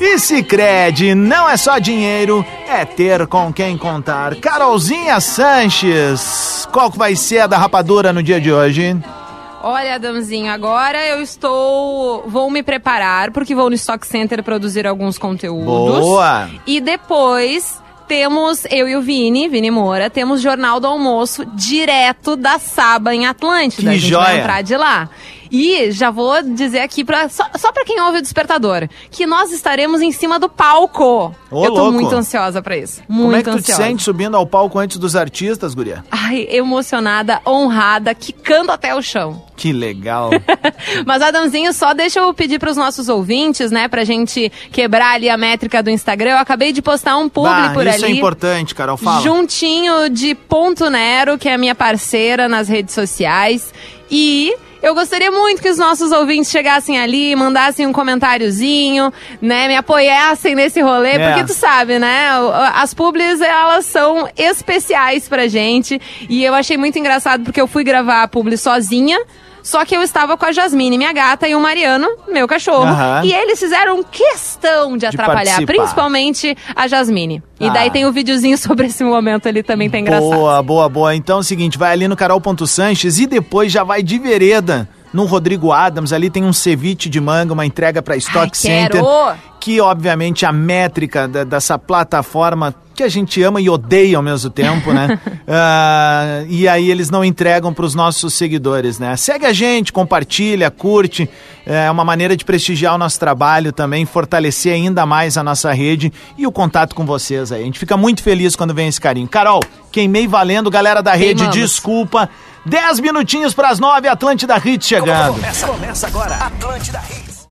E Sicredi não é só dinheiro, é ter com quem contar. Carolzinha Sanches, qual que vai ser a da rapadura no dia de hoje? Olha, Adamzinho, agora eu estou. Vou me preparar, porque vou no Stock Center produzir alguns conteúdos. Boa! E depois temos, eu e o Vini, Vini Moura, temos Jornal do Almoço direto da Saba em Atlântida. Que a gente joia. vai entrar de lá. E já vou dizer aqui, pra, só, só pra quem ouve o Despertador, que nós estaremos em cima do palco. Ô, eu tô louco. muito ansiosa pra isso. Muito Como é que tu ansiosa. te sente subindo ao palco antes dos artistas, guria? Ai, emocionada, honrada, quicando até o chão. Que legal. (laughs) Mas, Adamzinho, só deixa eu pedir pros nossos ouvintes, né, pra gente quebrar ali a métrica do Instagram. Eu acabei de postar um publi Bah, por isso ali. é importante, Carol, fala. Juntinho de Ponto Nero, que é a minha parceira nas redes sociais. E eu gostaria muito que os nossos ouvintes chegassem ali, mandassem um comentáriozinho, né? Me apoiassem nesse rolê, É. porque tu sabe, né? As publis, elas são especiais pra gente. E eu achei muito engraçado porque eu fui gravar a publi sozinha. Só que eu estava com a Jasmine, minha gata, e o Mariano, meu cachorro. E eles fizeram questão de atrapalhar, participar. principalmente a Jasmine. E Ah. daí tem o videozinho (laughs) sobre esse momento ali também, tá engraçado. Boa, boa, boa. Então é o seguinte, vai ali no Carol.Sanches e depois já vai de vereda no Rodrigo Adams. Ali tem um ceviche de manga, uma entrega para Stock Ai, quero! Center. Que, obviamente, a métrica da- dessa plataforma que a gente ama e odeia ao mesmo tempo, né? (laughs) Ah, e aí eles não entregam para os nossos seguidores, né? Segue a gente, compartilha, curte. É uma maneira de prestigiar o nosso trabalho também, fortalecer ainda mais a nossa rede e o contato com vocês aí. A gente fica muito feliz quando vem esse carinho. Carol, queimei valendo, galera da rede, Queimamos. desculpa. Dez minutinhos para as nove, Atlântida Hits chegando. Começa, começa agora. Atlântida Hits.